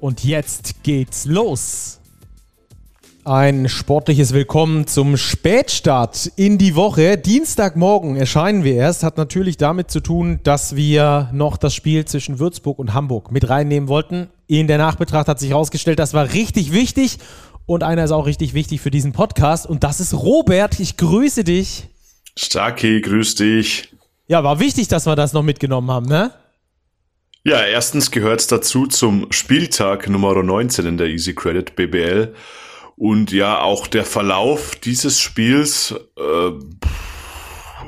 Und jetzt geht's los. Ein sportliches Willkommen zum Spätstart in die Woche. Dienstagmorgen erscheinen wir erst. Hat natürlich damit zu tun, dass wir noch das Spiel zwischen Würzburg und Hamburg mit reinnehmen wollten. In der Nachbetracht hat sich herausgestellt, das war richtig wichtig. Und einer ist auch richtig wichtig für diesen Podcast. Und das ist Robert. Ich grüße dich. Starky, grüß dich. Ja, war wichtig, dass wir das noch mitgenommen haben, ne? Ja, erstens gehört es dazu zum Spieltag Nummer 19 in der Easy Credit BBL. Und ja, auch der Verlauf dieses Spiels, äh,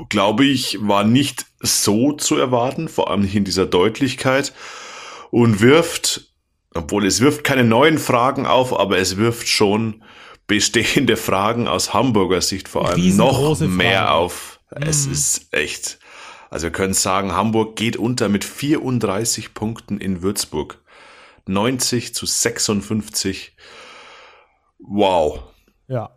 glaube ich, war nicht so zu erwarten, vor allem nicht in dieser Deutlichkeit. Und wirft, obwohl es wirft keine neuen Fragen auf, aber es wirft schon bestehende Fragen aus Hamburger Sicht vor allem noch mehr Fragen. auf. Es mhm. ist echt also wir können sagen, Hamburg geht unter mit 34 Punkten in Würzburg. 90 zu 56. Wow. Ja.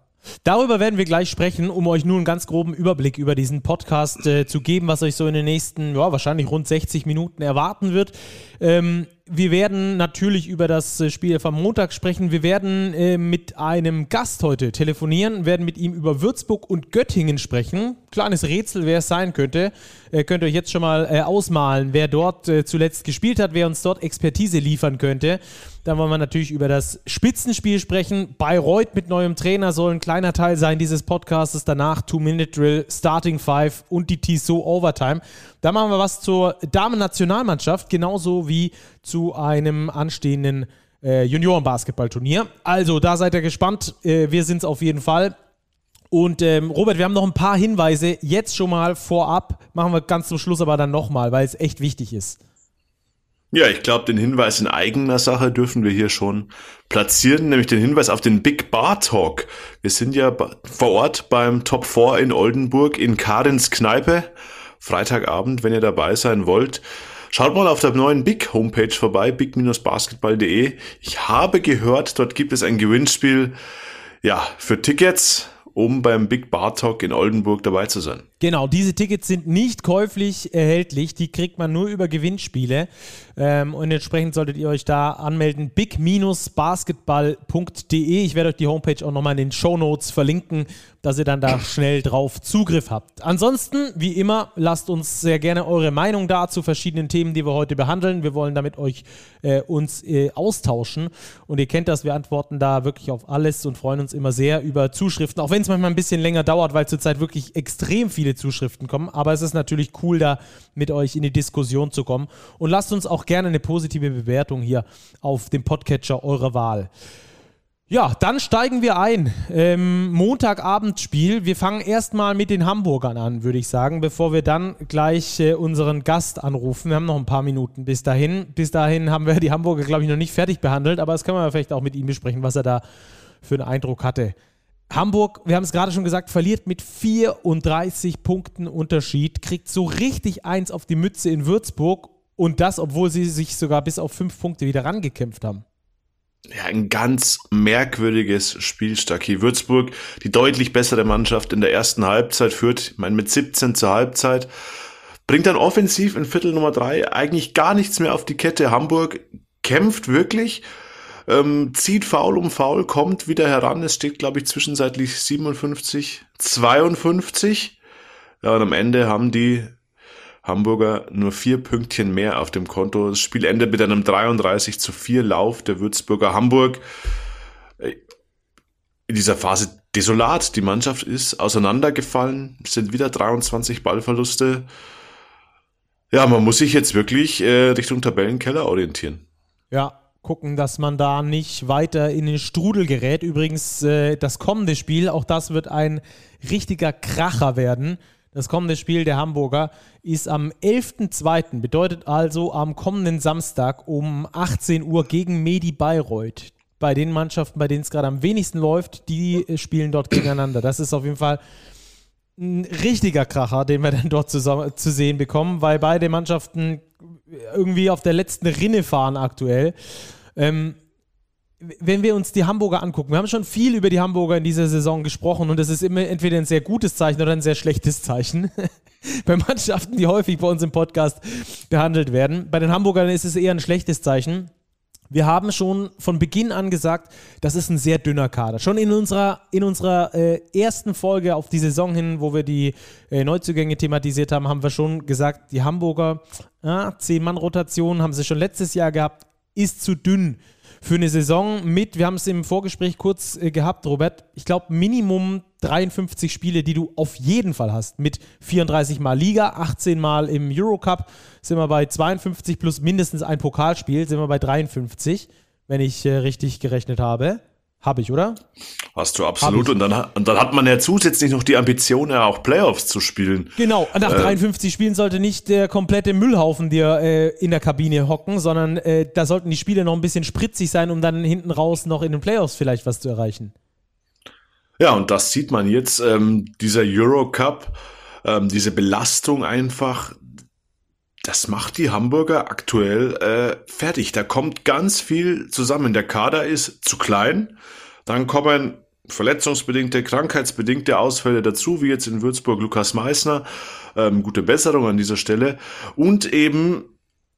Darüber werden wir gleich sprechen, um euch nur einen ganz groben Überblick über diesen Podcast äh, zu geben, was euch so in den nächsten, ja, wahrscheinlich rund 60 Minuten erwarten wird. Ähm, wir werden natürlich über das äh, Spiel vom Montag sprechen. Wir werden äh, mit einem Gast heute telefonieren, werden mit ihm über Würzburg und Göttingen sprechen. Kleines Rätsel, wer es sein könnte. Äh, könnt ihr euch jetzt schon mal äh, ausmalen, wer dort äh, zuletzt gespielt hat, wer uns dort Expertise liefern könnte. Dann wollen wir natürlich über das Spitzenspiel sprechen. Bayreuth mit neuem Trainer soll ein kleiner Teil sein dieses Podcasts. Danach Two-Minute-Drill, Starting Five und die Tissot Overtime. Da machen wir was zur Damen-Nationalmannschaft, genauso wie zu einem anstehenden äh, Junioren-Basketballturnier. Also, da seid ihr gespannt. Äh, wir sind es auf jeden Fall. Und ähm, Robert, wir haben noch ein paar Hinweise jetzt schon mal vorab. Machen wir ganz zum Schluss aber dann nochmal, weil es echt wichtig ist. Ja, ich glaube, den Hinweis in eigener Sache dürfen wir hier schon platzieren, nämlich den Hinweis auf den Big Bar Talk. Wir sind ja vor Ort beim Top 4 in Oldenburg in Karins Kneipe. Freitagabend, wenn ihr dabei sein wollt. Schaut mal auf der neuen Big Homepage vorbei, big-basketball.de. Ich habe gehört, dort gibt es ein Gewinnspiel, ja, für Tickets um beim Big Bar Talk in Oldenburg dabei zu sein. Genau, diese Tickets sind nicht käuflich erhältlich, die kriegt man nur über Gewinnspiele ähm, und entsprechend solltet ihr euch da anmelden, big-basketball.de. Ich werde euch die Homepage auch nochmal in den Show Notes verlinken, dass ihr dann da schnell drauf Zugriff habt. Ansonsten, wie immer, lasst uns sehr gerne eure Meinung da zu verschiedenen Themen, die wir heute behandeln. Wir wollen damit euch äh, uns äh, austauschen und ihr kennt das, wir antworten da wirklich auf alles und freuen uns immer sehr über Zuschriften, auch wenn es manchmal ein bisschen länger dauert, weil zurzeit wirklich extrem viele Zuschriften kommen. Aber es ist natürlich cool, da mit euch in die Diskussion zu kommen und lasst uns auch gerne eine positive Bewertung hier auf dem Podcatcher eurer Wahl. Ja, dann steigen wir ein. Ähm, Montagabendspiel. Wir fangen erstmal mit den Hamburgern an, würde ich sagen, bevor wir dann gleich äh, unseren Gast anrufen. Wir haben noch ein paar Minuten bis dahin. Bis dahin haben wir die Hamburger, glaube ich, noch nicht fertig behandelt, aber das können wir vielleicht auch mit ihm besprechen, was er da für einen Eindruck hatte. Hamburg, wir haben es gerade schon gesagt, verliert mit 34 Punkten Unterschied, kriegt so richtig eins auf die Mütze in Würzburg und das, obwohl sie sich sogar bis auf fünf Punkte wieder rangekämpft haben ja, ein ganz merkwürdiges Spiel, Stacki. Würzburg, die deutlich bessere Mannschaft in der ersten Halbzeit führt, ich meine mit 17 zur Halbzeit, bringt dann offensiv in Viertel Nummer drei eigentlich gar nichts mehr auf die Kette. Hamburg kämpft wirklich, ähm, zieht Foul um Foul, kommt wieder heran. Es steht, glaube ich, zwischenzeitlich 57, 52. Ja, und am Ende haben die Hamburger nur vier Pünktchen mehr auf dem Konto. Das Spiel endet mit einem 33 zu 4 Lauf der Würzburger Hamburg. Äh, in dieser Phase desolat. Die Mannschaft ist auseinandergefallen, es sind wieder 23 Ballverluste. Ja, man muss sich jetzt wirklich äh, Richtung Tabellenkeller orientieren. Ja, gucken, dass man da nicht weiter in den Strudel gerät. Übrigens, äh, das kommende Spiel, auch das wird ein richtiger Kracher werden. Das kommende Spiel der Hamburger ist am 11.02., bedeutet also am kommenden Samstag um 18 Uhr gegen Medi Bayreuth. bei den Mannschaften, bei denen es gerade am wenigsten läuft, die äh, spielen dort gegeneinander. Das ist auf jeden Fall ein richtiger Kracher, den wir dann dort zusammen, zu sehen bekommen, weil beide Mannschaften irgendwie auf der letzten Rinne fahren aktuell. Ähm, wenn wir uns die Hamburger angucken, wir haben schon viel über die Hamburger in dieser Saison gesprochen und das ist immer entweder ein sehr gutes Zeichen oder ein sehr schlechtes Zeichen. bei Mannschaften, die häufig bei uns im Podcast behandelt werden. Bei den Hamburgern ist es eher ein schlechtes Zeichen. Wir haben schon von Beginn an gesagt, das ist ein sehr dünner Kader. Schon in unserer, in unserer äh, ersten Folge auf die Saison hin, wo wir die äh, Neuzugänge thematisiert haben, haben wir schon gesagt, die Hamburger, ah, 10-Mann-Rotation haben sie schon letztes Jahr gehabt, ist zu dünn für eine Saison mit, wir haben es im Vorgespräch kurz äh, gehabt, Robert, ich glaube Minimum 53 Spiele, die du auf jeden Fall hast. Mit 34 Mal Liga, 18 Mal im Eurocup sind wir bei 52 plus mindestens ein Pokalspiel, sind wir bei 53, wenn ich äh, richtig gerechnet habe. Habe ich, oder? Hast du absolut. Und dann, und dann hat man ja zusätzlich noch die Ambition, ja auch Playoffs zu spielen. Genau, nach äh, 53 Spielen sollte nicht der komplette Müllhaufen dir äh, in der Kabine hocken, sondern äh, da sollten die Spiele noch ein bisschen spritzig sein, um dann hinten raus noch in den Playoffs vielleicht was zu erreichen. Ja, und das sieht man jetzt, ähm, dieser Eurocup, ähm, diese Belastung einfach, das macht die Hamburger aktuell äh, fertig. Da kommt ganz viel zusammen. Der Kader ist zu klein. Dann kommen verletzungsbedingte, krankheitsbedingte Ausfälle dazu, wie jetzt in Würzburg Lukas Meissner. Ähm, gute Besserung an dieser Stelle. Und eben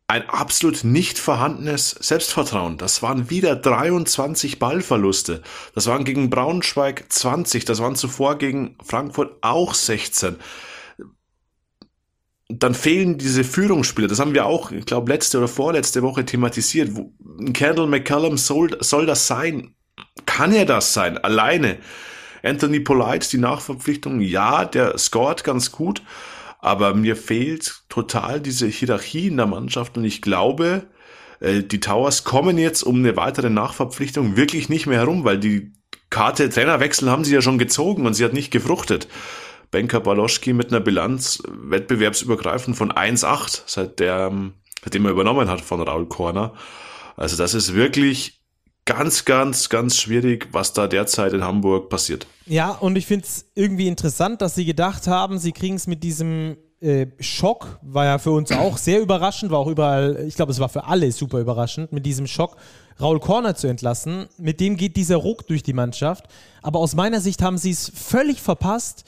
ein absolut nicht vorhandenes Selbstvertrauen. Das waren wieder 23 Ballverluste. Das waren gegen Braunschweig 20. Das waren zuvor gegen Frankfurt auch 16 dann fehlen diese Führungsspieler. Das haben wir auch, ich glaube, letzte oder vorletzte Woche thematisiert. Kendall McCallum soll, soll das sein? Kann er das sein? Alleine. Anthony Polite, die Nachverpflichtung, ja, der scored ganz gut, aber mir fehlt total diese Hierarchie in der Mannschaft und ich glaube, äh, die Towers kommen jetzt um eine weitere Nachverpflichtung wirklich nicht mehr herum, weil die Karte Trainerwechsel haben sie ja schon gezogen und sie hat nicht gefruchtet. Benka Baloschki mit einer Bilanz wettbewerbsübergreifend von 1,8, seit der, seitdem er übernommen hat von Raul Korner. Also das ist wirklich ganz, ganz, ganz schwierig, was da derzeit in Hamburg passiert. Ja, und ich finde es irgendwie interessant, dass sie gedacht haben, sie kriegen es mit diesem äh, Schock, war ja für uns auch sehr überraschend, war auch überall, ich glaube, es war für alle super überraschend, mit diesem Schock Raul Korner zu entlassen. Mit dem geht dieser Ruck durch die Mannschaft. Aber aus meiner Sicht haben sie es völlig verpasst,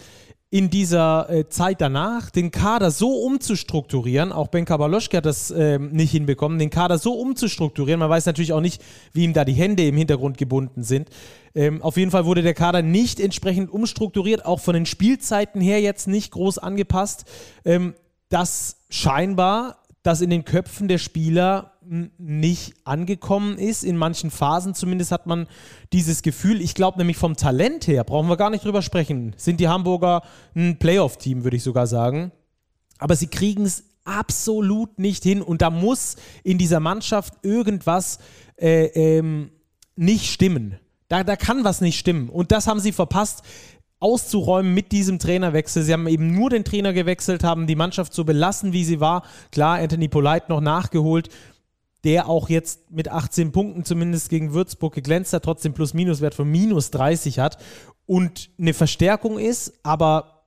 in dieser äh, Zeit danach, den Kader so umzustrukturieren, auch Ben Kabaloschke hat das äh, nicht hinbekommen, den Kader so umzustrukturieren, man weiß natürlich auch nicht, wie ihm da die Hände im Hintergrund gebunden sind. Ähm, auf jeden Fall wurde der Kader nicht entsprechend umstrukturiert, auch von den Spielzeiten her jetzt nicht groß angepasst, ähm, dass scheinbar das in den Köpfen der Spieler nicht angekommen ist. In manchen Phasen zumindest hat man dieses Gefühl. Ich glaube nämlich vom Talent her, brauchen wir gar nicht drüber sprechen, sind die Hamburger ein Playoff-Team, würde ich sogar sagen. Aber sie kriegen es absolut nicht hin und da muss in dieser Mannschaft irgendwas äh, ähm, nicht stimmen. Da, da kann was nicht stimmen. Und das haben sie verpasst auszuräumen mit diesem Trainerwechsel. Sie haben eben nur den Trainer gewechselt, haben die Mannschaft so belassen, wie sie war. Klar, Anthony Polite noch nachgeholt, der auch jetzt mit 18 Punkten zumindest gegen Würzburg geglänzt hat, trotzdem Plus-Minus-Wert von minus 30 hat und eine Verstärkung ist, aber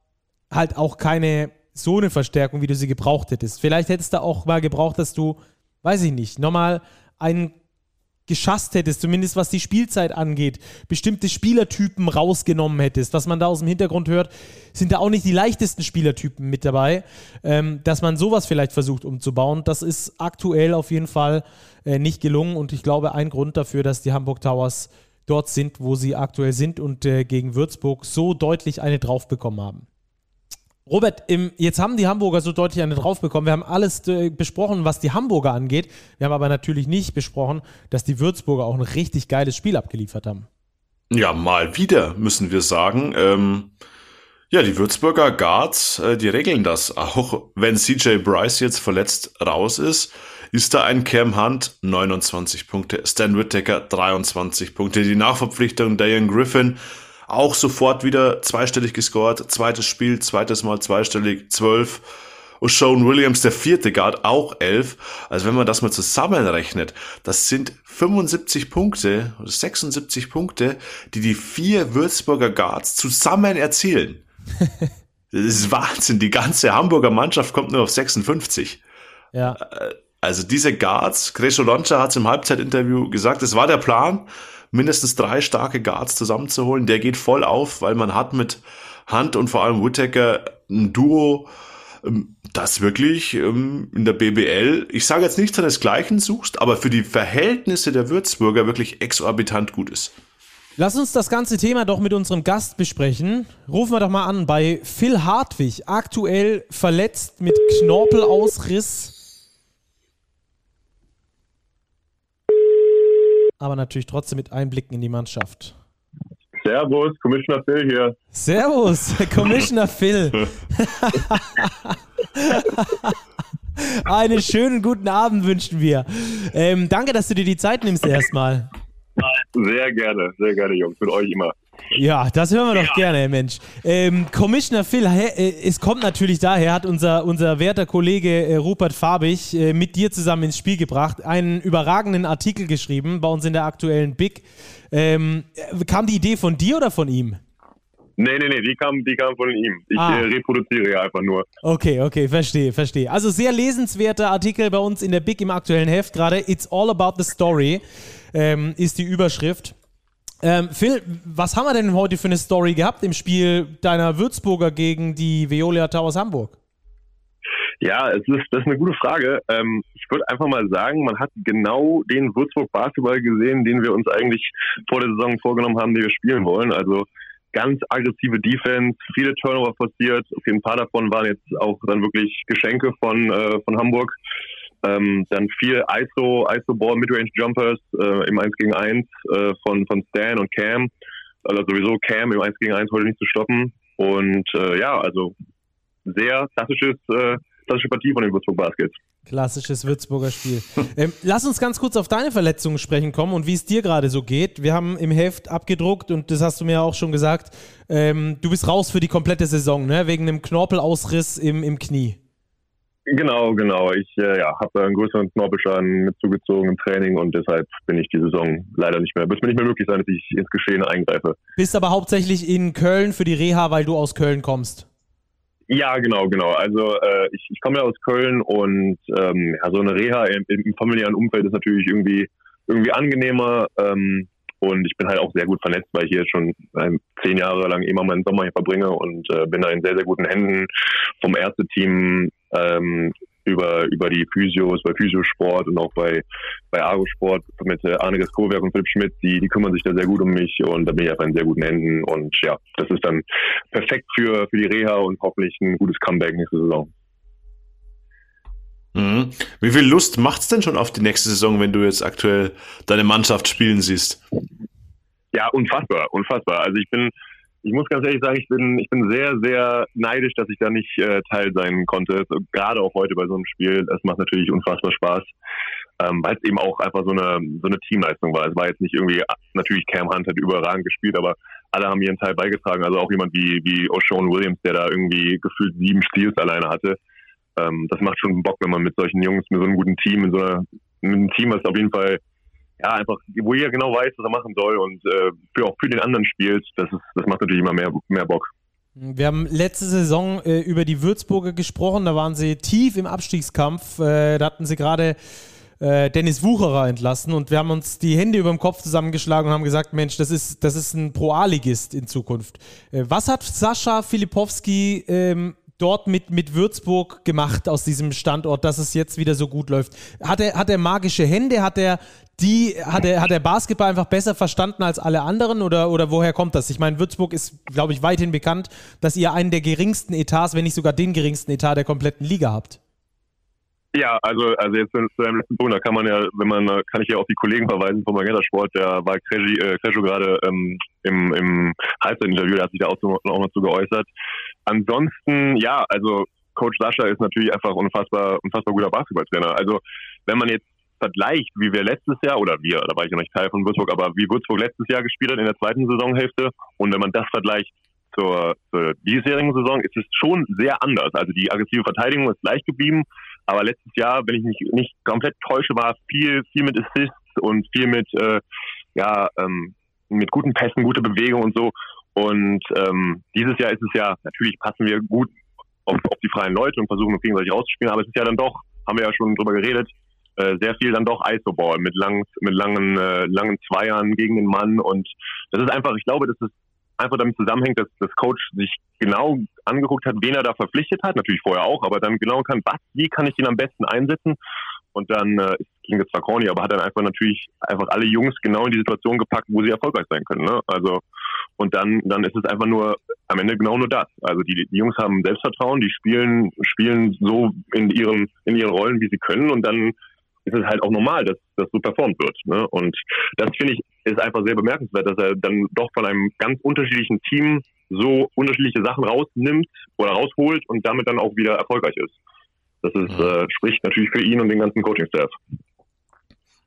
halt auch keine so eine Verstärkung, wie du sie gebraucht hättest. Vielleicht hättest du auch mal gebraucht, dass du, weiß ich nicht, nochmal einen geschasst hättest, zumindest was die Spielzeit angeht, bestimmte Spielertypen rausgenommen hättest. Was man da aus dem Hintergrund hört, sind da auch nicht die leichtesten Spielertypen mit dabei. Ähm, dass man sowas vielleicht versucht umzubauen, das ist aktuell auf jeden Fall äh, nicht gelungen und ich glaube ein Grund dafür, dass die Hamburg Towers dort sind, wo sie aktuell sind und äh, gegen Würzburg so deutlich eine drauf bekommen haben. Robert, im, jetzt haben die Hamburger so deutlich eine drauf bekommen. Wir haben alles äh, besprochen, was die Hamburger angeht. Wir haben aber natürlich nicht besprochen, dass die Würzburger auch ein richtig geiles Spiel abgeliefert haben. Ja, mal wieder, müssen wir sagen. Ähm, ja, die Würzburger Guards, äh, die regeln das. Auch wenn CJ Bryce jetzt verletzt raus ist, ist da ein Cam Hunt 29 Punkte, Stan Whittaker 23 Punkte. Die Nachverpflichtung Diane Griffin auch sofort wieder zweistellig gescored. Zweites Spiel, zweites Mal zweistellig, zwölf. O'Shawn Williams, der vierte Guard, auch elf. Also wenn man das mal zusammenrechnet, das sind 75 Punkte, 76 Punkte, die die vier Würzburger Guards zusammen erzielen. das ist Wahnsinn. Die ganze Hamburger Mannschaft kommt nur auf 56. Ja. Äh, also diese Guards, Gresho Loncha hat es im Halbzeitinterview gesagt, es war der Plan, mindestens drei starke Guards zusammenzuholen. Der geht voll auf, weil man hat mit Hunt und vor allem Whittaker ein Duo, ähm, das wirklich ähm, in der BBL, ich sage jetzt nicht seinesgleichen suchst, aber für die Verhältnisse der Würzburger wirklich exorbitant gut ist. Lass uns das ganze Thema doch mit unserem Gast besprechen. Rufen wir doch mal an bei Phil Hartwig, aktuell verletzt mit Knorpelausriss aber natürlich trotzdem mit Einblicken in die Mannschaft. Servus, Commissioner Phil hier. Servus, Commissioner Phil. Einen schönen guten Abend wünschen wir. Ähm, danke, dass du dir die Zeit nimmst erstmal. Sehr gerne, sehr gerne, Jungs. Mit euch immer. Ja, das hören wir doch ja. gerne, Mensch. Ähm, Commissioner Phil, äh, es kommt natürlich daher, hat unser, unser werter Kollege äh, Rupert Fabich äh, mit dir zusammen ins Spiel gebracht, einen überragenden Artikel geschrieben bei uns in der aktuellen Big. Ähm, kam die Idee von dir oder von ihm? Nee, nee, nee, die kam, die kam von ihm. Ich ah. äh, reproduziere ja einfach nur. Okay, okay, verstehe, verstehe. Also sehr lesenswerter Artikel bei uns in der Big im aktuellen Heft gerade. It's all about the story ähm, ist die Überschrift. Ähm, Phil, was haben wir denn heute für eine Story gehabt im Spiel deiner Würzburger gegen die Veolia Towers Hamburg? Ja, es ist, das ist eine gute Frage. Ähm, ich würde einfach mal sagen, man hat genau den Würzburg Basketball gesehen, den wir uns eigentlich vor der Saison vorgenommen haben, den wir spielen wollen. Also ganz aggressive Defense, viele Turnover passiert. Okay, ein paar davon waren jetzt auch dann wirklich Geschenke von, äh, von Hamburg. Ähm, dann viel ISO, ISO-Ball, Midrange Jumpers äh, im 1 gegen 1 äh, von, von Stan und Cam. Also sowieso Cam im 1 gegen 1 heute nicht zu stoppen. Und äh, ja, also sehr klassisches, äh, klassische Partie von den Würzburg Baskets. Klassisches Würzburger Spiel. ähm, lass uns ganz kurz auf deine Verletzungen sprechen kommen und wie es dir gerade so geht. Wir haben im Heft abgedruckt und das hast du mir auch schon gesagt, ähm, du bist raus für die komplette Saison, ne? wegen einem Knorpelausriss im, im Knie. Genau, genau. Ich äh, ja, habe einen größeren Knorpelschaden mit zugezogen im Training und deshalb bin ich die Saison leider nicht mehr. Wird mir nicht mehr möglich sein, dass ich ins Geschehen eingreife. Bist aber hauptsächlich in Köln für die Reha, weil du aus Köln kommst. Ja, genau, genau. Also äh, ich, ich komme ja aus Köln und ähm, ja, so eine Reha im, im, familiären Umfeld ist natürlich irgendwie irgendwie angenehmer. Ähm, und ich bin halt auch sehr gut vernetzt, weil ich hier schon ähm, zehn Jahre lang immer meinen Sommer hier verbringe und äh, bin da in sehr, sehr guten Händen vom Ärzteteam ähm, über, über die Physios, bei Physiosport und auch bei, bei Argo-Sport mit äh, Arne Gaskowerk und Philipp Schmidt, die, die kümmern sich da sehr gut um mich und da bin ich einfach in sehr guten Händen und ja, das ist dann perfekt für, für die Reha und hoffentlich ein gutes Comeback nächste Saison. Mhm. Wie viel Lust macht's denn schon auf die nächste Saison, wenn du jetzt aktuell deine Mannschaft spielen siehst? Ja, unfassbar, unfassbar. Also ich bin, ich muss ganz ehrlich sagen, ich bin, ich bin sehr, sehr neidisch, dass ich da nicht äh, Teil sein konnte. Gerade auch heute bei so einem Spiel. Das macht natürlich unfassbar Spaß, ähm, weil es eben auch einfach so eine, so eine Teamleistung war. Es war jetzt nicht irgendwie, natürlich Cam Hunt hat überragend gespielt, aber alle haben ihren Teil beigetragen. Also auch jemand wie, wie O'Shawn Williams, der da irgendwie gefühlt sieben Steals alleine hatte ähm, das macht schon Bock, wenn man mit solchen Jungs, mit so einem guten Team, mit so einer, mit einem Team, was auf jeden Fall ja, einfach, wo jeder genau weiß, was er machen soll und äh, für, auch für den anderen spielt, das, ist, das macht natürlich immer mehr, mehr Bock. Wir haben letzte Saison äh, über die Würzburger gesprochen, da waren sie tief im Abstiegskampf, äh, da hatten sie gerade äh, Dennis Wucherer entlassen und wir haben uns die Hände über dem Kopf zusammengeschlagen und haben gesagt, Mensch, das ist, das ist ein Pro-A-Ligist in Zukunft. Äh, was hat Sascha Filipowski ähm, dort mit, mit Würzburg gemacht aus diesem Standort, dass es jetzt wieder so gut läuft? Hat er, hat er magische Hände? Hat er die, hat er, hat er Basketball einfach besser verstanden als alle anderen oder, oder woher kommt das? Ich meine, Würzburg ist, glaube ich, weithin bekannt, dass ihr einen der geringsten Etats, wenn nicht sogar den geringsten Etat der kompletten Liga habt. Ja, also, also jetzt zu deinem letzten Punkt, da kann man ja, wenn man, kann ich ja auf die Kollegen verweisen vom Magenta Sport, der war Kreschi, äh, gerade ähm, im, im Halbzeit-Interview, der hat sich da auch, noch zu geäußert. Ansonsten, ja, also Coach Sascha ist natürlich einfach unfassbar, unfassbar guter Basketballtrainer. Also wenn man jetzt vergleicht, wie wir letztes Jahr, oder wir, da war ich ja nicht Teil von Würzburg, aber wie Würzburg letztes Jahr gespielt hat in der zweiten Saisonhälfte und wenn man das vergleicht zur, zur diesjährigen Saison ist es schon sehr anders. Also die aggressive Verteidigung ist gleich geblieben, aber letztes Jahr, wenn ich mich nicht komplett täusche, war viel, viel mit Assists und viel mit, äh, ja, ähm, mit guten Pässen, gute Bewegung und so. Und ähm, dieses Jahr ist es ja, natürlich passen wir gut auf, auf die freien Leute und versuchen uns gegenseitig rauszuspielen, aber es ist ja dann doch, haben wir ja schon drüber geredet, äh, sehr viel dann doch ISO-Ball mit langen, mit langen, äh, langen Zweiern gegen den Mann. Und das ist einfach, ich glaube, dass es einfach damit zusammenhängt, dass das Coach sich genau angeguckt hat, wen er da verpflichtet hat, natürlich vorher auch, aber dann genau kann, was, wie kann ich den am besten einsetzen? Und dann äh, klingt jetzt zwar corny, aber hat dann einfach natürlich einfach alle Jungs genau in die Situation gepackt, wo sie erfolgreich sein können. Ne? Also und dann dann ist es einfach nur am Ende genau nur das. Also die, die Jungs haben Selbstvertrauen, die spielen spielen so in ihren in ihren Rollen, wie sie können und dann ist es halt auch normal, dass das so performt wird. Ne? Und das finde ich ist einfach sehr bemerkenswert, dass er dann doch von einem ganz unterschiedlichen Team so unterschiedliche Sachen rausnimmt oder rausholt und damit dann auch wieder erfolgreich ist. Das ist, äh, spricht natürlich für ihn und den ganzen Coaching-Staff.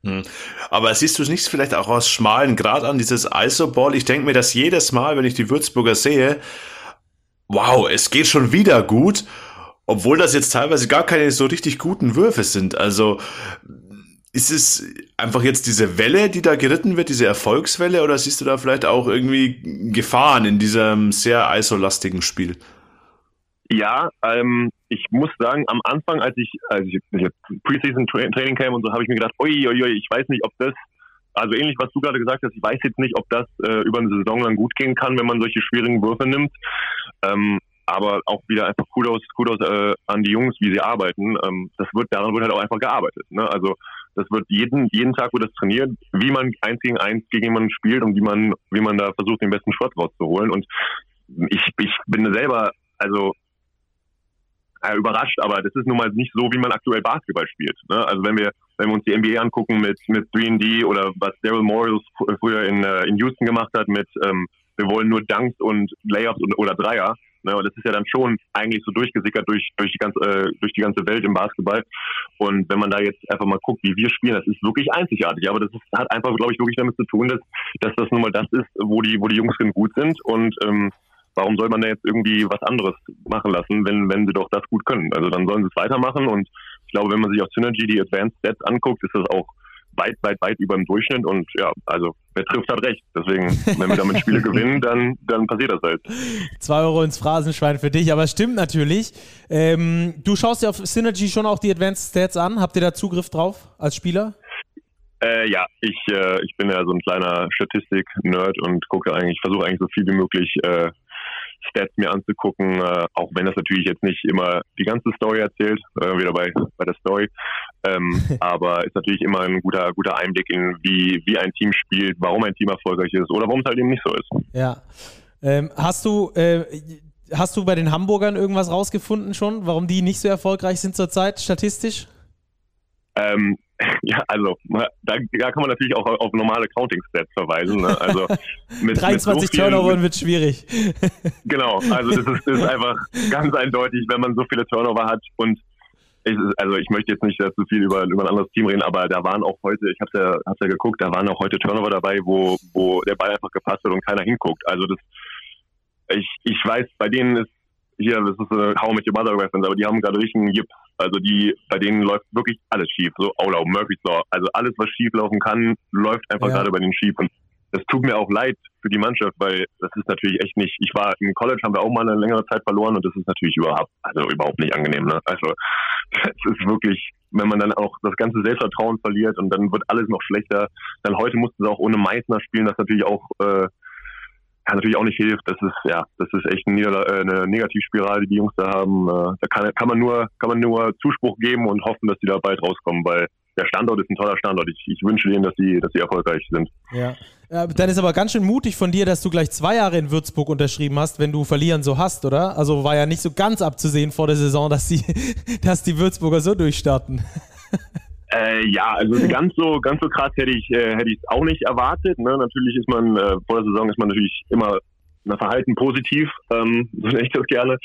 Hm. Aber siehst du es nicht vielleicht auch aus schmalen Grad an, dieses ISO-Ball? Ich denke mir das jedes Mal, wenn ich die Würzburger sehe, wow, es geht schon wieder gut, obwohl das jetzt teilweise gar keine so richtig guten Würfe sind. Also ist es einfach jetzt diese Welle, die da geritten wird, diese Erfolgswelle, oder siehst du da vielleicht auch irgendwie Gefahren in diesem sehr isolastigen Spiel? Ja, ähm, ich muss sagen, am Anfang, als ich, als ich, ich Preseason Training kam und so, habe ich mir gedacht, oi, oi, oi, ich weiß nicht, ob das, also ähnlich, was du gerade gesagt hast, ich weiß jetzt nicht, ob das äh, über eine Saison dann gut gehen kann, wenn man solche schwierigen Würfe nimmt. Ähm, aber auch wieder einfach Kudos, Kudos äh, an die Jungs, wie sie arbeiten. Ähm, das wird, daran wird halt auch einfach gearbeitet. Ne? Also das wird jeden, jeden Tag wird das trainiert, wie man eins gegen eins gegen jemanden spielt und wie man, wie man da versucht, den besten Shot rauszuholen. Und ich, ich bin selber, also äh, überrascht, aber das ist nun mal nicht so, wie man aktuell Basketball spielt. Ne? Also wenn wir, wenn wir uns die NBA angucken mit, mit 3D oder was Daryl Morris früher in, äh, in Houston gemacht hat mit, ähm, wir wollen nur Dunks und Layups und, oder Dreier. Ne? Und das ist ja dann schon eigentlich so durchgesickert durch, durch, die ganze, äh, durch die ganze Welt im Basketball. Und wenn man da jetzt einfach mal guckt, wie wir spielen, das ist wirklich einzigartig. Aber das ist, hat einfach, glaube ich, wirklich damit zu tun, dass, dass das nun mal das ist, wo die, wo die Jungs gut sind. Und ähm, warum soll man da jetzt irgendwie was anderes machen lassen, wenn, wenn sie doch das gut können? Also dann sollen sie es weitermachen und ich glaube, wenn man sich auf Synergy die Advanced Stats anguckt, ist das auch weit, weit, weit über dem Durchschnitt und ja, also wer trifft, hat recht. Deswegen, wenn wir damit Spiele gewinnen, dann, dann passiert das halt. Zwei Euro ins Phrasenschwein für dich, aber es stimmt natürlich. Ähm, du schaust dir auf Synergy schon auch die Advanced Stats an. Habt ihr da Zugriff drauf als Spieler? Äh, ja, ich, äh, ich bin ja so ein kleiner Statistik-Nerd und gucke eigentlich, versuche eigentlich so viel wie möglich äh, Stats mir anzugucken, äh, auch wenn das natürlich jetzt nicht immer die ganze Story erzählt, äh, wieder bei, bei der Story. Ähm, aber ist natürlich immer ein guter, guter Einblick in, wie, wie ein Team spielt, warum ein Team erfolgreich ist oder warum es halt eben nicht so ist. Ja. Ähm, hast du, äh, hast du bei den Hamburgern irgendwas rausgefunden schon, warum die nicht so erfolgreich sind zurzeit, statistisch? Ähm, ja, also da, da, kann man natürlich auch auf normale Counting-Stats verweisen. Ne? Also mit, 23 mit so Turnover wird schwierig. genau, also das ist, das ist, einfach ganz eindeutig, wenn man so viele Turnover hat und ich, also ich möchte jetzt nicht zu viel über, über ein anderes Team reden, aber da waren auch heute, ich habe ja, hab's ja geguckt, da waren auch heute Turnover dabei, wo, wo der Ball einfach gepasst wird und keiner hinguckt. Also das, ich, ich weiß, bei denen ist hier, das ist eine How Met Your Mother Reference, aber die haben gerade richtig einen Jips. Also die, bei denen läuft wirklich alles schief. So Aula, Murphy's Law. Also alles, was schief laufen kann, läuft einfach ja. gerade bei denen schief. Und das tut mir auch leid für die Mannschaft, weil das ist natürlich echt nicht. Ich war im College, haben wir auch mal eine längere Zeit verloren und das ist natürlich überhaupt, also überhaupt nicht angenehm. Ne? Also es ist wirklich, wenn man dann auch das ganze Selbstvertrauen verliert und dann wird alles noch schlechter. Dann heute mussten sie auch ohne Meißner spielen, das natürlich auch äh, natürlich auch nicht hilft. Das ist ja, das ist echt eine, äh, eine Negativspirale, die die Jungs da haben. Äh, da kann, kann man nur, kann man nur Zuspruch geben und hoffen, dass die da bald rauskommen, weil der Standort ist ein toller Standort. Ich, ich wünsche denen, dass sie, dass sie erfolgreich sind. Ja. ja. Dann ist aber ganz schön mutig von dir, dass du gleich zwei Jahre in Würzburg unterschrieben hast, wenn du verlieren so hast, oder? Also war ja nicht so ganz abzusehen vor der Saison, dass die, dass die Würzburger so durchstarten. Äh, ja, also ganz so ganz so krass hätte ich äh, hätte ich es auch nicht erwartet. Ne? Natürlich ist man äh, vor der Saison ist man natürlich immer na, Verhalten positiv, ähm, so nenne ich das gerne.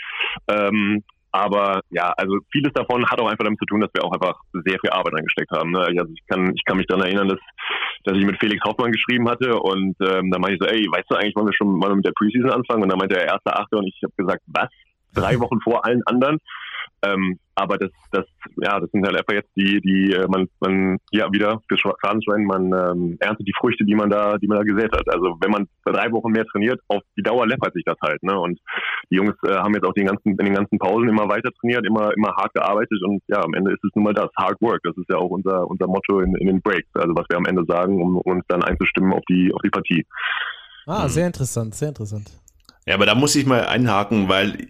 Ähm, Aber ja, also vieles davon hat auch einfach damit zu tun, dass wir auch einfach sehr viel Arbeit reingesteckt haben. Ne? Also ich kann, ich kann mich daran erinnern, dass, dass ich mit Felix Hoffmann geschrieben hatte und ähm, dann meinte ich so, ey, weißt du eigentlich, wollen wir schon mal mit der Preseason anfangen? Und dann meinte er erste Achte und ich habe gesagt, was? Drei Wochen vor allen anderen? Ähm, aber das, das, ja, das sind halt einfach jetzt die, die äh, man, man, ja, wieder für Schwadenschwein, man ähm, erntet die Früchte, die man da, die man da gesät hat. Also wenn man drei Wochen mehr trainiert, auf die Dauer läppert sich das halt, ne? Und die Jungs äh, haben jetzt auch den ganzen, in den ganzen Pausen immer weiter trainiert, immer, immer hart gearbeitet und ja, am Ende ist es nun mal das, Hard Work. Das ist ja auch unser, unser Motto in, in den Breaks, also was wir am Ende sagen, um uns dann einzustimmen auf die, auf die Partie. Ah, sehr interessant, sehr interessant. Ja, aber da muss ich mal einhaken, weil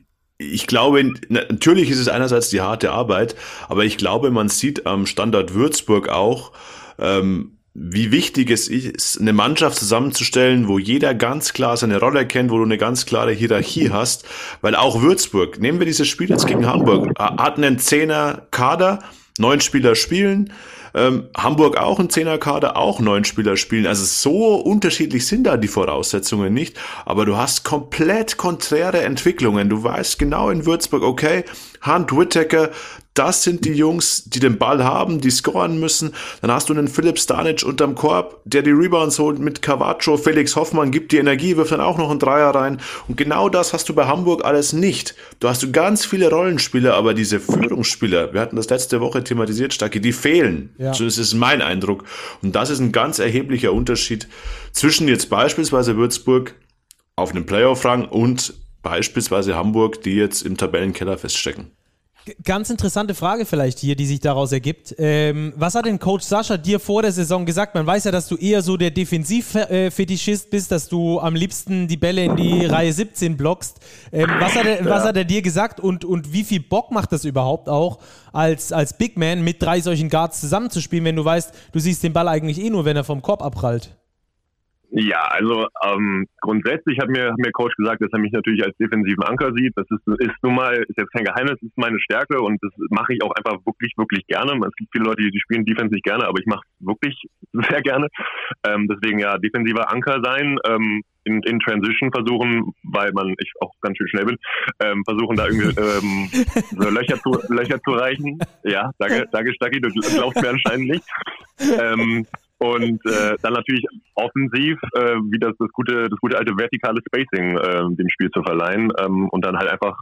ich glaube, natürlich ist es einerseits die harte Arbeit, aber ich glaube, man sieht am Standort Würzburg auch, ähm, wie wichtig es ist, eine Mannschaft zusammenzustellen, wo jeder ganz klar seine Rolle kennt, wo du eine ganz klare Hierarchie hast, weil auch Würzburg, nehmen wir dieses Spiel jetzt gegen Hamburg, hat einen Zehner Kader, neun Spieler spielen, ähm, Hamburg auch ein Zehnerkader, auch neun Spieler spielen. Also so unterschiedlich sind da die Voraussetzungen nicht. Aber du hast komplett konträre Entwicklungen. Du weißt genau in Würzburg, okay, Hunt Whittaker, das sind die Jungs, die den Ball haben, die scoren müssen. Dann hast du einen Philipp Stanic unterm Korb, der die Rebounds holt mit Cavacho. Felix Hoffmann gibt die Energie, wirft dann auch noch einen Dreier rein. Und genau das hast du bei Hamburg alles nicht. Du hast du ganz viele Rollenspieler, aber diese Führungsspieler, wir hatten das letzte Woche thematisiert, Stacke, die fehlen. Ja. So ist es mein Eindruck. Und das ist ein ganz erheblicher Unterschied zwischen jetzt beispielsweise Würzburg auf einem Playoff-Rang und beispielsweise Hamburg, die jetzt im Tabellenkeller feststecken. Ganz interessante Frage vielleicht hier, die sich daraus ergibt. Ähm, was hat denn Coach Sascha dir vor der Saison gesagt? Man weiß ja, dass du eher so der Defensivfetischist bist, dass du am liebsten die Bälle in die Reihe 17 blockst. Ähm, was, hat er, was hat er dir gesagt und, und wie viel Bock macht das überhaupt auch, als, als Big Man mit drei solchen Guards zusammenzuspielen, wenn du weißt, du siehst den Ball eigentlich eh nur, wenn er vom Korb abprallt? Ja, also ähm, grundsätzlich hat mir, hat mir Coach gesagt, dass er mich natürlich als defensiven Anker sieht. Das ist, ist nun mal, ist jetzt kein Geheimnis, ist meine Stärke und das mache ich auch einfach wirklich, wirklich gerne. Es gibt viele Leute, die spielen Defense nicht gerne, aber ich mache es wirklich sehr gerne. Ähm, deswegen ja, defensiver Anker sein, ähm, in, in Transition versuchen, weil man, ich auch ganz schön schnell bin, ähm, versuchen da irgendwie ähm, so Löcher zu, Löcher zu reichen. Ja, danke, danke Stacki, du glaubst mir anscheinend nicht. Ähm, und äh, dann natürlich offensiv, äh, wie das, das gute, das gute alte vertikale Spacing äh, dem Spiel zu verleihen ähm, und dann halt einfach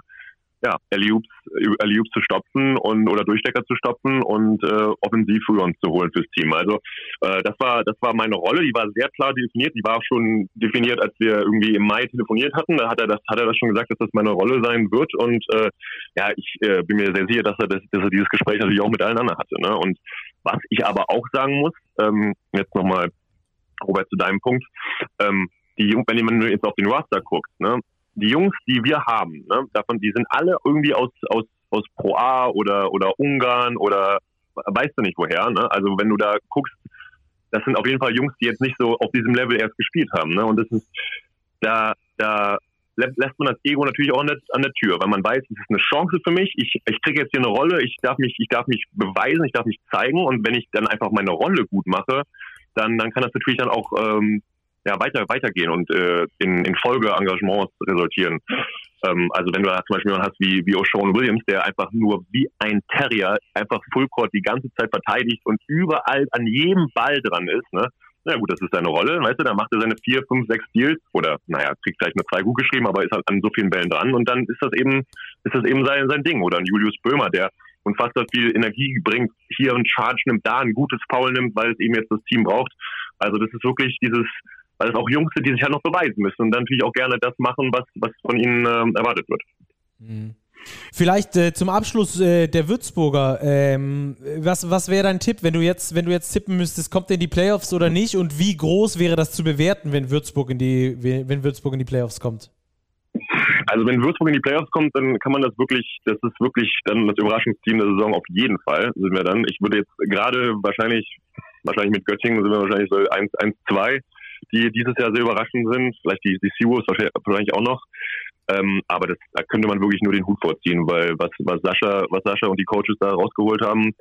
ja, Alley-Oops, zu stopfen und oder Durchstecker zu stopfen und äh, offensiv uns zu holen fürs Team. Also äh, das war das war meine Rolle, die war sehr klar definiert, die war auch schon definiert, als wir irgendwie im Mai telefoniert hatten. Da hat er das hat er das schon gesagt, dass das meine Rolle sein wird und äh, ja, ich äh, bin mir sehr sicher, dass er das, dass er dieses Gespräch natürlich auch mit allen anderen hatte. Ne? Und was ich aber auch sagen muss, ähm, jetzt nochmal, Robert, zu deinem Punkt, ähm, die, wenn man jetzt auf den Roster guckt, ne, die Jungs, die wir haben, ne, davon, die sind alle irgendwie aus, aus, aus Pro oder, oder Ungarn oder weißt du nicht woher, ne? Also wenn du da guckst, das sind auf jeden Fall Jungs, die jetzt nicht so auf diesem Level erst gespielt haben, ne? Und das ist, da, da lässt man das Ego natürlich auch an der, an der Tür, weil man weiß, es ist eine Chance für mich. Ich, ich kriege jetzt hier eine Rolle, ich darf mich, ich darf mich beweisen, ich darf mich zeigen und wenn ich dann einfach meine Rolle gut mache, dann, dann kann das natürlich dann auch ähm, ja, weiter, weitergehen und äh, in, in Folgeengagements resultieren. Ähm, also wenn du da zum Beispiel jemanden hast wie, wie O'Shawn Williams, der einfach nur wie ein Terrier einfach Fullcourt die ganze Zeit verteidigt und überall an jedem Ball dran ist, ne? Na gut, das ist seine Rolle, weißt du, da macht er seine vier, fünf, sechs Deals oder naja, kriegt vielleicht nur zwei gut geschrieben, aber ist halt an so vielen Bällen dran und dann ist das eben, ist das eben sein, sein Ding. Oder ein Julius Böhmer, der unfassbar viel Energie bringt, hier einen Charge nimmt, da ein gutes Foul nimmt, weil es eben jetzt das Team braucht. Also das ist wirklich dieses, weil es auch Jungs sind, die sich halt noch beweisen müssen und dann natürlich auch gerne das machen, was, was von ihnen äh, erwartet wird. Mhm. Vielleicht äh, zum Abschluss äh, der Würzburger. Ähm, was was wäre dein Tipp, wenn du jetzt, wenn du jetzt tippen müsstest, kommt er in die Playoffs oder nicht? Und wie groß wäre das zu bewerten, wenn Würzburg in die, wenn Würzburg in die Playoffs kommt? Also wenn Würzburg in die Playoffs kommt, dann kann man das wirklich, das ist wirklich dann das Überraschungsteam der Saison auf jeden Fall, sind wir dann. Ich würde jetzt gerade wahrscheinlich, wahrscheinlich mit Göttingen sind wir wahrscheinlich so 1, 1, 2, die dieses Jahr sehr überraschend sind. Vielleicht die, die Seawolves wahrscheinlich auch noch. Ähm, aber das, da könnte man wirklich nur den Hut vorziehen, weil was, was Sascha, was Sascha und die Coaches da rausgeholt haben,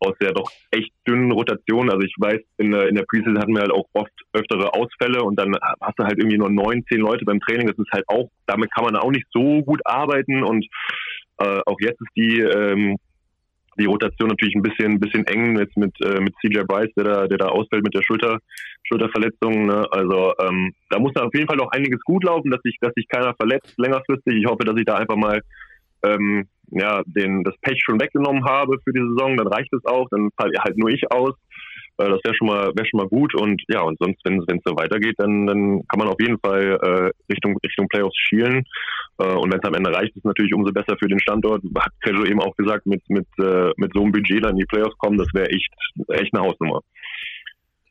aus der doch echt dünnen Rotation. Also ich weiß, in der, in der Preseason hatten wir halt auch oft öftere Ausfälle und dann hast du halt irgendwie nur neun, zehn Leute beim Training. Das ist halt auch, damit kann man auch nicht so gut arbeiten und Äh, auch jetzt ist die, ähm, die Rotation natürlich ein bisschen, ein bisschen eng jetzt mit, äh, mit CJ Bryce, der da, der da ausfällt mit der Schulter, Schulterverletzung. Ne? Also ähm, da muss da auf jeden Fall noch einiges gut laufen, dass sich, dass sich keiner verletzt längerfristig. Ich hoffe, dass ich da einfach mal ähm, ja, den, das Pech schon weggenommen habe für die Saison, dann reicht es auch, dann falle halt nur ich aus. Äh, das wäre schon mal wäre schon mal gut. Und ja und sonst wenn es so weitergeht dann dann kann man auf jeden Fall äh, Richtung Richtung Playoffs schielen. Äh, und wenn es am Ende reicht ist natürlich umso besser für den Standort. Hat Casual eben auch gesagt mit mit äh, mit so einem Budget dann in die Playoffs kommen das wäre echt echt eine Hausnummer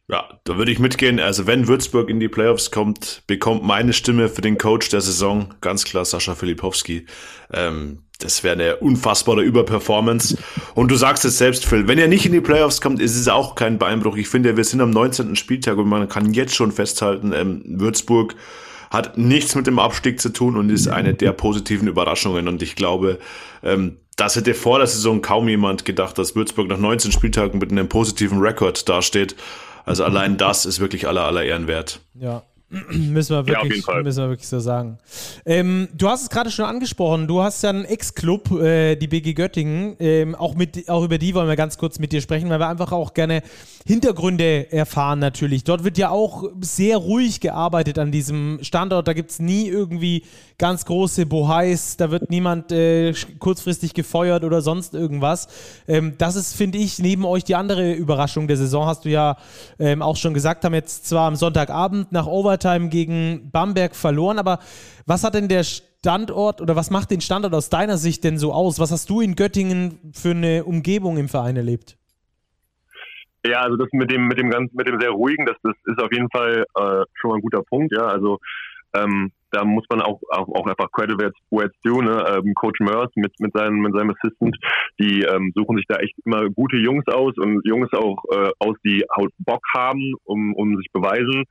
ja, da würde ich mitgehen. Also wenn Würzburg in die Playoffs kommt, bekommt meine Stimme für den Coach der Saison ganz klar Sascha Filipowski. Ähm, das wäre eine unfassbare Überperformance. Und du sagst es selbst, Phil, wenn er nicht in die Playoffs kommt, ist es auch kein Beinbruch. Ich finde, wir sind am 19. Spieltag und man kann jetzt schon festhalten, ähm, Würzburg hat nichts mit dem Abstieg zu tun und ist eine der positiven Überraschungen. Und ich glaube, ähm, das hätte vor der Saison kaum jemand gedacht, dass Würzburg nach 19 Spieltagen mit einem positiven Rekord dasteht. Also allein das ist wirklich aller aller Ehren wert. Ja, müssen wir wirklich, ja, müssen wir wirklich so sagen. Ähm, du hast es gerade schon angesprochen. Du hast ja einen Ex-Club, äh, die BG Göttingen. Ähm, auch, mit, auch über die wollen wir ganz kurz mit dir sprechen, weil wir einfach auch gerne Hintergründe erfahren natürlich. Dort wird ja auch sehr ruhig gearbeitet an diesem Standort. Da gibt es nie irgendwie ganz große Bohais. Da wird niemand äh, kurzfristig gefeuert oder sonst irgendwas. Ähm, das ist, finde ich, neben euch die andere Überraschung der Saison. Hast du ja ähm, auch schon gesagt, haben jetzt zwar am Sonntagabend nach Overtime Overtime gegen Bamberg verloren. Aber was hat denn der Standort oder was macht den Standort aus deiner Sicht denn so aus? Was hast du in Göttingen für eine Umgebung im Verein erlebt? Ja, also das mit dem mit dem ganz mit dem sehr ruhigen, das, das ist auf jeden Fall äh, schon mal ein guter Punkt. Ja, also ähm, da muss man auch, auch, auch einfach Credit where it's due, ne? Ähm, Coach Mörs mit, mit, seinem, mit seinem Assistant, die ähm, suchen sich da echt immer gute Jungs aus und Jungs auch äh, aus, die halt Bock haben, um, um sich beweisen.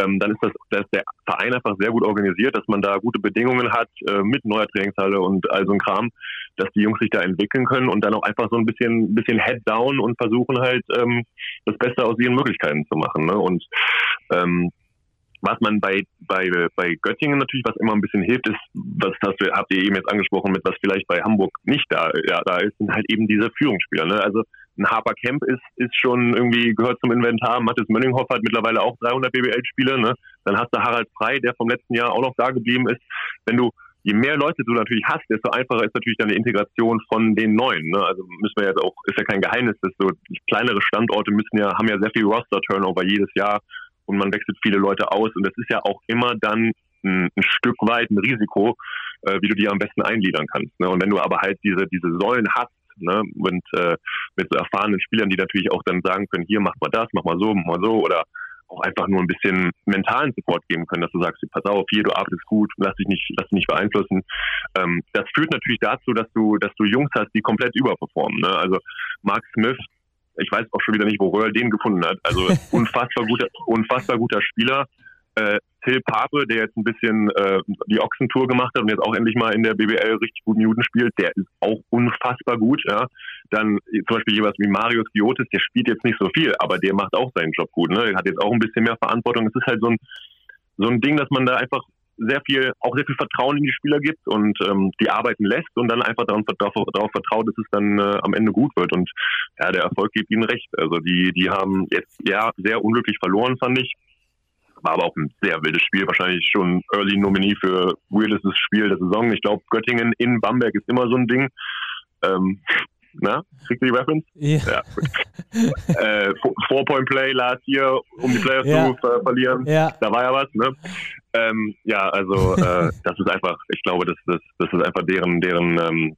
Ähm, dann ist das, da ist der Verein einfach sehr gut organisiert, dass man da gute Bedingungen hat äh, mit neuer Trainingshalle und all so ein Kram, dass die Jungs sich da entwickeln können und dann auch einfach so ein bisschen, bisschen Head down und versuchen halt ähm, das Beste aus ihren Möglichkeiten zu machen. Ne? Und ähm, was man bei, bei, bei Göttingen natürlich, was immer ein bisschen hilft, ist, was hast du, habt ihr eben jetzt angesprochen, mit was vielleicht bei Hamburg nicht da, ja, da ist, sind halt eben diese Führungsspieler. Ne? Also ein Harper Kemp ist, ist schon irgendwie, gehört zum Inventar. Mathis Mönninghoff hat mittlerweile auch 300 BBL-Spiele. Ne? Dann hast du Harald Frei, der vom letzten Jahr auch noch da geblieben ist. Wenn du, je mehr Leute du natürlich hast, desto einfacher ist natürlich deine Integration von den Neuen. Ne? Also müssen wir jetzt auch, ist ja kein Geheimnis, dass so kleinere Standorte müssen ja, haben ja sehr viel Roster-Turnover jedes Jahr und man wechselt viele Leute aus und das ist ja auch immer dann ein, ein Stück weit ein Risiko, äh, wie du die am besten eingliedern kannst. Ne? Und wenn du aber halt diese, diese Säulen hast, ne, und äh, mit so erfahrenen Spielern, die natürlich auch dann sagen können, hier mach mal das, mach mal so, mach mal so, oder auch einfach nur ein bisschen mentalen Support geben können, dass du sagst, pass auf, hier, du arbeitest gut, lass dich nicht, lass dich nicht beeinflussen. Ähm, das führt natürlich dazu, dass du, dass du Jungs hast, die komplett überperformen. Ne? Also Mark Smith ich weiß auch schon wieder nicht, wo Röhrl den gefunden hat. Also unfassbar guter, unfassbar guter Spieler. Äh, Till Pape, der jetzt ein bisschen äh, die Ochsentour gemacht hat und jetzt auch endlich mal in der BBL richtig gut Minuten spielt, der ist auch unfassbar gut. Ja. Dann zum Beispiel jemand wie Marius Giotis, der spielt jetzt nicht so viel, aber der macht auch seinen Job gut. Ne? Der hat jetzt auch ein bisschen mehr Verantwortung. Es ist halt so ein, so ein Ding, dass man da einfach sehr viel, auch sehr viel Vertrauen in die Spieler gibt und ähm, die arbeiten lässt und dann einfach darauf, darauf vertraut, dass es dann äh, am Ende gut wird. Und ja, der Erfolg gibt ihnen recht. Also die, die haben jetzt ja sehr unglücklich verloren, fand ich. War aber auch ein sehr wildes Spiel, wahrscheinlich schon Early Nominee für wildestes Spiel der Saison. Ich glaube, Göttingen in Bamberg ist immer so ein Ding. Ähm, na, kriegt ihr die Reference? Ja. ja äh, Four-Point-Play last year, um die Playoffs ja. zu ver verlieren. Ja. Da war ja was, ne? Ähm, ja, also äh, das ist einfach, ich glaube, das, das, das ist einfach deren, deren, ähm,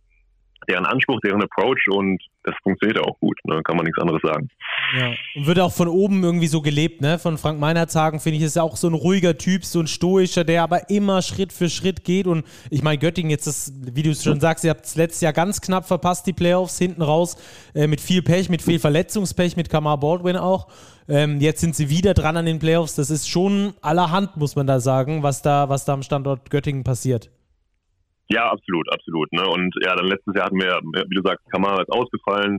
deren Anspruch, deren Approach und das funktioniert auch gut, ne? kann man nichts anderes sagen. Ja, und wird auch von oben irgendwie so gelebt, ne? Von Frank Meinert sagen, finde ich, ist ja auch so ein ruhiger Typ, so ein stoischer, der aber immer Schritt für Schritt geht und ich meine, Göttingen jetzt ist, wie du es schon sagst, ihr habt es letztes Jahr ganz knapp verpasst, die Playoffs hinten raus, äh, mit viel Pech, mit viel Verletzungspech, mit Kamar Baldwin auch. Ähm, jetzt sind sie wieder dran an den Playoffs. Das ist schon allerhand, muss man da sagen, was da, was da am Standort Göttingen passiert. Ja, absolut, absolut. Ne? Und ja, dann letztes Jahr hatten wir, wie du sagst, Kamara ist ausgefallen.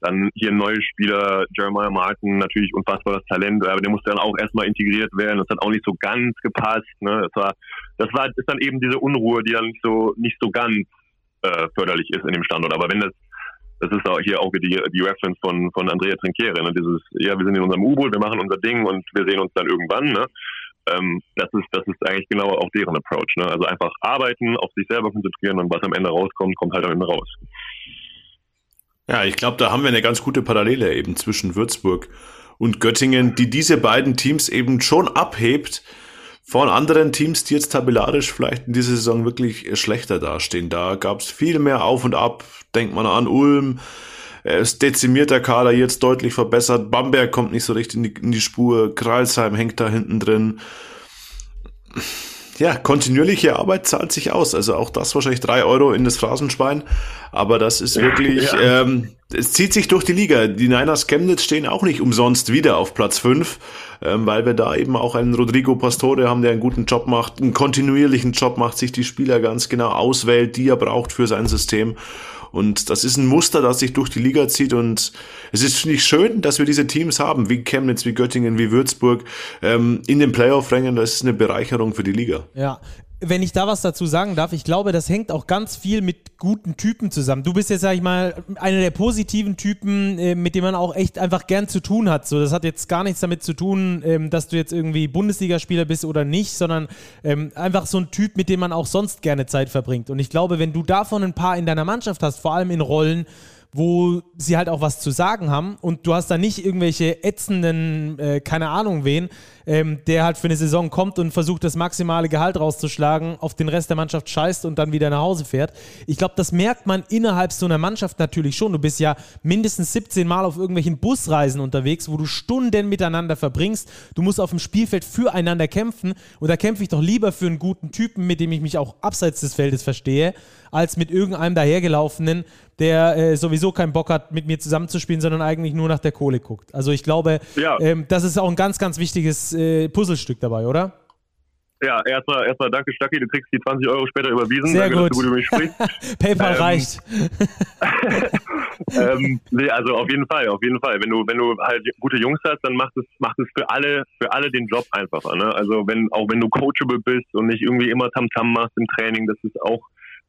Dann hier ein neuer Spieler, Jeremiah Martin, natürlich unfassbares Talent, aber der musste dann auch erstmal integriert werden. Das hat auch nicht so ganz gepasst. Ne? Das war, das war, ist dann eben diese Unruhe, die dann nicht so, nicht so ganz äh, förderlich ist in dem Standort. Aber wenn das das ist auch hier auch die, die Reference von, von Andrea Trinchiere, ne? dieses, ja, wir sind in unserem U-Boot, wir machen unser Ding und wir sehen uns dann irgendwann, ne? Ähm, das ist, das ist eigentlich genau auch deren Approach, ne? Also einfach arbeiten, auf sich selber konzentrieren und was am Ende rauskommt, kommt halt am Ende raus. Ja, ich glaube, da haben wir eine ganz gute Parallele eben zwischen Würzburg und Göttingen, die diese beiden Teams eben schon abhebt von anderen Teams, die jetzt tabellarisch vielleicht in dieser Saison wirklich schlechter dastehen. Da gab es viel mehr Auf und Ab. Denkt man an Ulm, ist dezimierter Kader jetzt deutlich verbessert. Bamberg kommt nicht so richtig in die, in die Spur. Kreilsheim hängt da hinten drin. Ja, kontinuierliche Arbeit zahlt sich aus. Also auch das wahrscheinlich drei Euro in das Phrasenschwein. Aber das ist wirklich, ja. ähm, es zieht sich durch die Liga. Die Niners Chemnitz stehen auch nicht umsonst wieder auf Platz fünf ähm, weil wir da eben auch einen Rodrigo Pastore haben, der einen guten Job macht, einen kontinuierlichen Job macht, sich die Spieler ganz genau auswählt, die er braucht für sein System. Und das ist ein Muster, das sich durch die Liga zieht. Und es ist, ich, schön, dass wir diese Teams haben, wie Chemnitz, wie Göttingen, wie Würzburg, ähm, in den Playoff-Rängen. Das ist eine Bereicherung für die Liga. Ja, wenn ich da was dazu sagen darf, ich glaube, das hängt auch ganz viel mit guten Typen zusammen. Du bist jetzt, sag ich mal, einer der positiven Typen, äh, mit dem man auch echt einfach gern zu tun hat. So, das hat jetzt gar nichts damit zu tun, ähm, dass du jetzt irgendwie Bundesligaspieler bist oder nicht, sondern ähm, einfach so ein Typ, mit dem man auch sonst gerne Zeit verbringt. Und ich glaube, wenn du davon ein paar in deiner Mannschaft hast, vor allem in Rollen, wo sie halt auch was zu sagen haben und du hast da nicht irgendwelche ätzenden, äh, keine Ahnung wen, ähm, der halt für eine Saison kommt und versucht, das maximale Gehalt rauszuschlagen, auf den Rest der Mannschaft scheißt und dann wieder nach Hause fährt. Ich glaube, das merkt man innerhalb so einer Mannschaft natürlich schon. Du bist ja mindestens 17 Mal auf irgendwelchen Busreisen unterwegs, wo du Stunden miteinander verbringst. Du musst auf dem Spielfeld füreinander kämpfen und da kämpfe ich doch lieber für einen guten Typen, mit dem ich mich auch abseits des Feldes verstehe, als mit irgendeinem dahergelaufenen, der äh, sowieso keinen Bock hat, mit mir zusammenzuspielen, sondern eigentlich nur nach der Kohle guckt. Also ich glaube, ja. ähm, das ist auch ein ganz, ganz wichtiges äh, Puzzlestück dabei, oder? Ja, erstmal, erstmal danke, Stacki. Du kriegst die 20 Euro später überwiesen. Sehr danke, gut. dass du gut über mich sprichst. PayPal ähm, reicht. ähm, nee, also auf jeden Fall, auf jeden Fall. Wenn du, wenn du halt gute Jungs hast, dann macht es, macht es für alle, für alle den Job einfacher. Ne? Also wenn, auch wenn du coachable bist und nicht irgendwie immer Tamtam -Tam machst im Training, das ist auch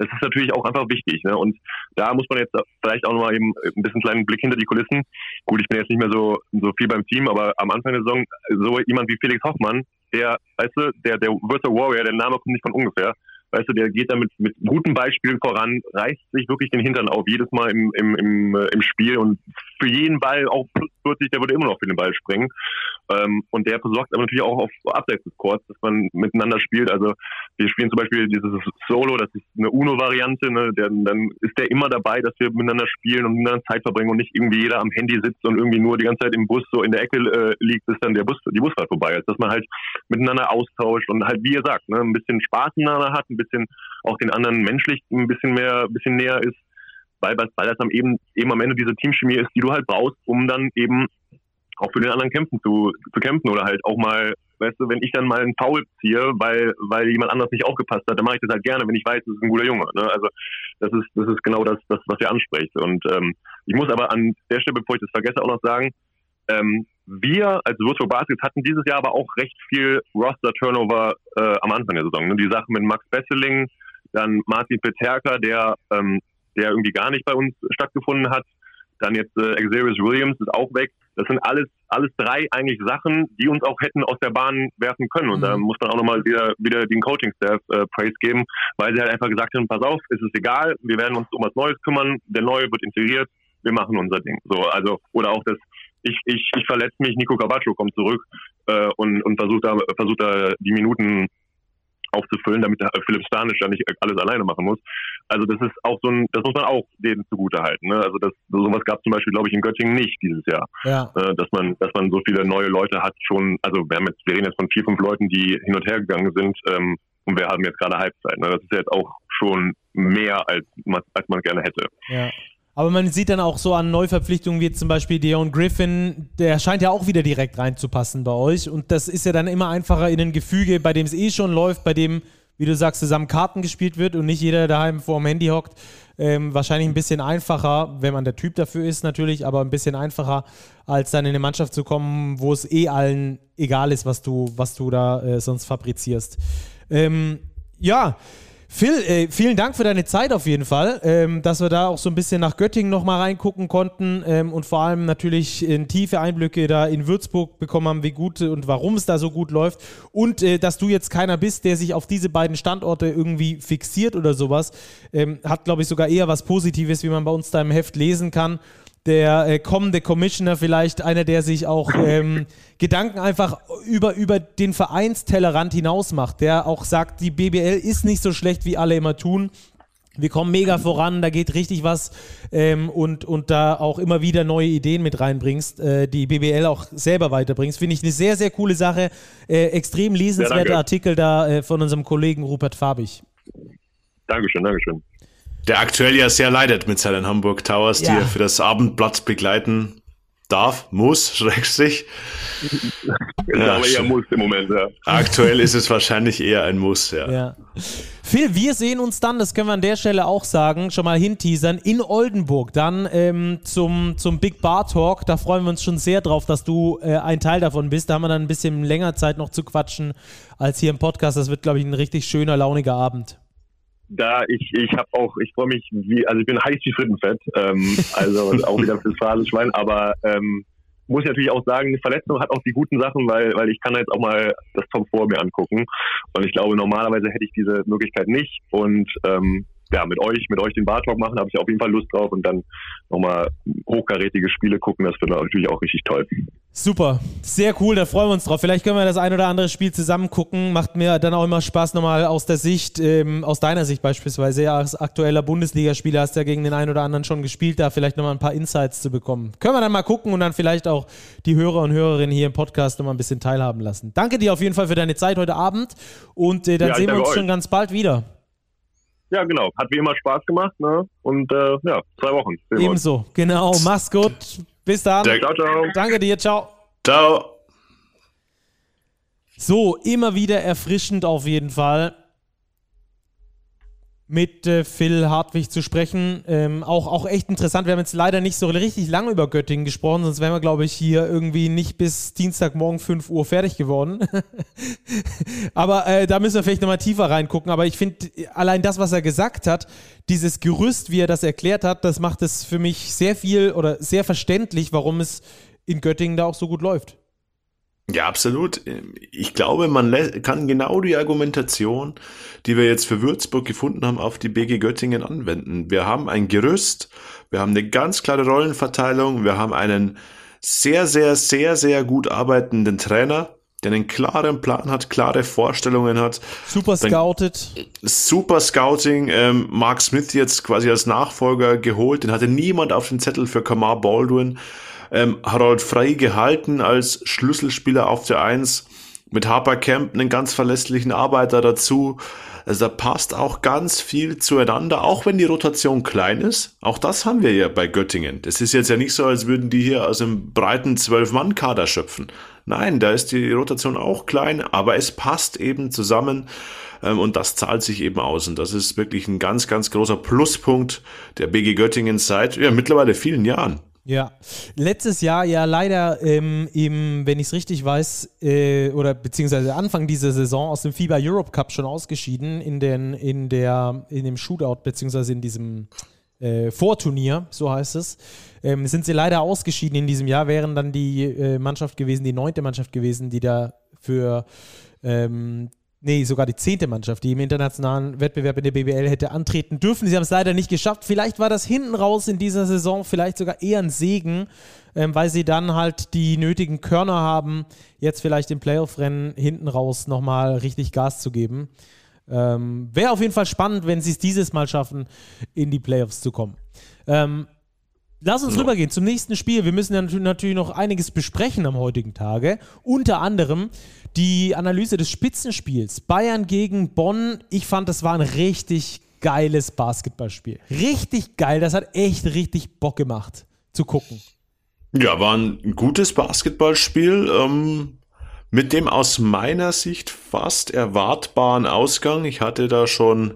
das ist natürlich auch einfach wichtig. Ne? Und da muss man jetzt vielleicht auch nochmal eben ein bisschen kleinen Blick hinter die Kulissen. Gut, ich bin jetzt nicht mehr so, so viel beim Team, aber am Anfang der Saison so jemand wie Felix Hoffmann, der, weißt du, der, der Virtual Warrior, der Name kommt nicht von ungefähr, weißt du, der geht damit mit gutem Beispiel voran, reißt sich wirklich den Hintern auf, jedes Mal im, im, im, äh, im Spiel und für jeden Ball, auch plus 40, der würde immer noch für den Ball springen. Ähm, und der versorgt aber natürlich auch auf Abseits des Courts, dass man miteinander spielt. Also wir spielen zum Beispiel dieses Solo, das ist eine UNO-Variante, ne? Der, dann ist der immer dabei, dass wir miteinander spielen und miteinander Zeit verbringen und nicht irgendwie jeder am Handy sitzt und irgendwie nur die ganze Zeit im Bus so in der Ecke äh, liegt, bis dann der Bus, die Busfahrt vorbei ist. Dass man halt miteinander austauscht und halt, wie ihr sagt, ne, ein bisschen Spaß miteinander hat, ein bisschen auch den anderen menschlich ein bisschen mehr, ein bisschen näher ist, weil, weil das dann eben, eben am Ende diese Teamchemie ist, die du halt brauchst, um dann eben auch für den anderen kämpfen zu, zu kämpfen oder halt auch mal, weißt du, wenn ich dann mal einen Foul ziehe, weil, weil jemand anders nicht aufgepasst hat, dann mache ich das halt gerne, wenn ich weiß, das ist ein guter Junge. Ne? Also das ist, das ist genau das, das was ihr anspricht. Und ähm, ich muss aber an der Stelle, bevor ich das vergesse, auch noch sagen, ähm, wir als Virtual Baskets hatten dieses Jahr aber auch recht viel Roster-Turnover äh, am Anfang der Saison. Ne? Die Sache mit Max Besseling, dann Martin Peterka, der, ähm, der irgendwie gar nicht bei uns stattgefunden hat, dann jetzt äh, Xavier Williams ist auch weg. Das sind alles, alles drei eigentlich Sachen, die uns auch hätten aus der Bahn werfen können. Und mhm. da muss man auch nochmal wieder, wieder den Coaching-Staff äh, Praise geben, weil sie halt einfach gesagt haben, pass auf, es ist egal, wir werden uns um was Neues kümmern, der Neue wird integriert, wir machen unser Ding. So, also, oder auch das, ich, ich, ich verletze mich, Nico Cavaccio kommt zurück äh, und, und versucht da, versucht da die Minuten aufzufüllen, damit Philipp Stanisch ja nicht alles alleine machen muss. Also das ist auch so ein, das muss man auch denen zugute halten. Ne? Also das sowas gab zum Beispiel, glaube ich, in Göttingen nicht dieses Jahr. Ja. Äh, dass man, dass man so viele neue Leute hat schon, also wir haben jetzt, wir reden jetzt von vier, fünf Leuten, die hin und her gegangen sind, ähm, und wir haben jetzt gerade Halbzeit. Ne? Das ist jetzt auch schon mehr, als man, als man gerne hätte. Ja. Aber man sieht dann auch so an Neuverpflichtungen wie zum Beispiel Deon Griffin, der scheint ja auch wieder direkt reinzupassen bei euch. Und das ist ja dann immer einfacher in ein Gefüge, bei dem es eh schon läuft, bei dem, wie du sagst, zusammen Karten gespielt wird und nicht jeder daheim vor dem Handy hockt. Ähm, wahrscheinlich ein bisschen einfacher, wenn man der Typ dafür ist natürlich, aber ein bisschen einfacher, als dann in eine Mannschaft zu kommen, wo es eh allen egal ist, was du, was du da äh, sonst fabrizierst. Ähm, ja, Phil, äh, vielen Dank für deine Zeit auf jeden Fall, ähm, dass wir da auch so ein bisschen nach Göttingen nochmal reingucken konnten ähm, und vor allem natürlich in tiefe Einblicke da in Würzburg bekommen haben, wie gut und warum es da so gut läuft. Und äh, dass du jetzt keiner bist, der sich auf diese beiden Standorte irgendwie fixiert oder sowas, ähm, hat glaube ich sogar eher was Positives, wie man bei uns da im Heft lesen kann der äh, kommende Commissioner vielleicht einer, der sich auch ähm, Gedanken einfach über, über den Vereinstellerrand hinaus macht, der auch sagt, die BBL ist nicht so schlecht, wie alle immer tun. Wir kommen mega voran, da geht richtig was ähm, und, und da auch immer wieder neue Ideen mit reinbringst, äh, die BBL auch selber weiterbringst. Finde ich eine sehr, sehr coole Sache. Äh, extrem lesenswerter ja, Artikel da äh, von unserem Kollegen Rupert Fabich. Dankeschön, Dankeschön. Der aktuell ja sehr leidet mit seinen Hamburg Towers, ja. die er für das Abendblatt begleiten darf, muss, schrägstrich. ja, aber eher muss im Moment, ja. Aktuell ist es wahrscheinlich eher ein Muss, ja. ja. Phil, wir sehen uns dann, das können wir an der Stelle auch sagen, schon mal hinteasern, in Oldenburg, dann ähm, zum, zum Big Bar Talk. Da freuen wir uns schon sehr drauf, dass du äh, ein Teil davon bist. Da haben wir dann ein bisschen länger Zeit noch zu quatschen als hier im Podcast. Das wird, glaube ich, ein richtig schöner, launiger Abend da ich ich habe auch ich freue mich wie also ich bin heiß wie Frittenfett ähm, also auch wieder fürs Phrasenschwein aber ähm, muss ich natürlich auch sagen, Verletzung hat auch die guten Sachen, weil, weil ich kann jetzt auch mal das Top vor mir angucken. Und ich glaube, normalerweise hätte ich diese Möglichkeit nicht. Und ähm, ja, mit euch, mit euch den Bartalk machen, habe ich auf jeden Fall Lust drauf und dann nochmal hochkarätige Spiele gucken, das wird natürlich auch richtig toll. Super, sehr cool, da freuen wir uns drauf. Vielleicht können wir das ein oder andere Spiel zusammen gucken. Macht mir dann auch immer Spaß, nochmal aus der Sicht, ähm, aus deiner Sicht beispielsweise, ja, als aktueller Bundesligaspieler hast du ja gegen den einen oder anderen schon gespielt, da vielleicht nochmal ein paar Insights zu bekommen. Können wir dann mal gucken und dann vielleicht auch die Hörer und Hörerinnen hier im Podcast nochmal ein bisschen teilhaben lassen. Danke dir auf jeden Fall für deine Zeit heute Abend und äh, dann ja, sehen wir uns euch. schon ganz bald wieder. Ja, genau. Hat wie immer Spaß gemacht. Ne? Und äh, ja, zwei Wochen. Ebenso. Genau. Mach's gut. Bis dann. Ciao, ciao. Danke dir. Ciao. Ciao. So, immer wieder erfrischend auf jeden Fall mit äh, Phil Hartwig zu sprechen. Ähm, auch, auch echt interessant. Wir haben jetzt leider nicht so richtig lange über Göttingen gesprochen, sonst wären wir, glaube ich, hier irgendwie nicht bis Dienstagmorgen 5 Uhr fertig geworden. Aber äh, da müssen wir vielleicht nochmal tiefer reingucken. Aber ich finde, allein das, was er gesagt hat, dieses Gerüst, wie er das erklärt hat, das macht es für mich sehr viel oder sehr verständlich, warum es in Göttingen da auch so gut läuft. Ja, absolut. Ich glaube, man kann genau die Argumentation, die wir jetzt für Würzburg gefunden haben, auf die BG Göttingen anwenden. Wir haben ein Gerüst, wir haben eine ganz klare Rollenverteilung, wir haben einen sehr, sehr, sehr, sehr gut arbeitenden Trainer, der einen klaren Plan hat, klare Vorstellungen hat. Super scouted. Super Scouting. Ähm, Mark Smith jetzt quasi als Nachfolger geholt. Den hatte niemand auf den Zettel für Kamar Baldwin ähm, Harold Frey gehalten als Schlüsselspieler auf der Eins, mit Harper Camp einen ganz verlässlichen Arbeiter dazu. Also da passt auch ganz viel zueinander, auch wenn die Rotation klein ist. Auch das haben wir ja bei Göttingen. Das ist jetzt ja nicht so, als würden die hier aus einem breiten Zwölf-Mann-Kader schöpfen. Nein, da ist die Rotation auch klein, aber es passt eben zusammen ähm, und das zahlt sich eben aus. Und das ist wirklich ein ganz, ganz großer Pluspunkt der BG Göttingen seit ja, mittlerweile vielen Jahren. Ja, letztes Jahr ja leider ähm, im, wenn ich es richtig weiß, äh, oder beziehungsweise Anfang dieser Saison aus dem FIBA Europe Cup schon ausgeschieden in, den, in, der, in dem Shootout, beziehungsweise in diesem äh, Vorturnier, so heißt es. Ähm, sind sie leider ausgeschieden in diesem Jahr, wären dann die äh, Mannschaft gewesen, die neunte Mannschaft gewesen, die da für ähm, nee, sogar die zehnte Mannschaft, die im internationalen Wettbewerb in der BBL hätte antreten dürfen. Sie haben es leider nicht geschafft. Vielleicht war das hinten raus in dieser Saison vielleicht sogar eher ein Segen, ähm, weil sie dann halt die nötigen Körner haben, jetzt vielleicht im Playoff-Rennen hinten raus nochmal richtig Gas zu geben. Ähm, Wäre auf jeden Fall spannend, wenn sie es dieses Mal schaffen, in die Playoffs zu kommen. Ähm, Lass uns ja. rübergehen zum nächsten Spiel. Wir müssen ja natürlich noch einiges besprechen am heutigen Tage. Unter anderem die Analyse des Spitzenspiels. Bayern gegen Bonn. Ich fand, das war ein richtig geiles Basketballspiel. Richtig geil. Das hat echt richtig Bock gemacht zu gucken. Ja, war ein gutes Basketballspiel. Ähm, mit dem aus meiner Sicht fast erwartbaren Ausgang. Ich hatte da schon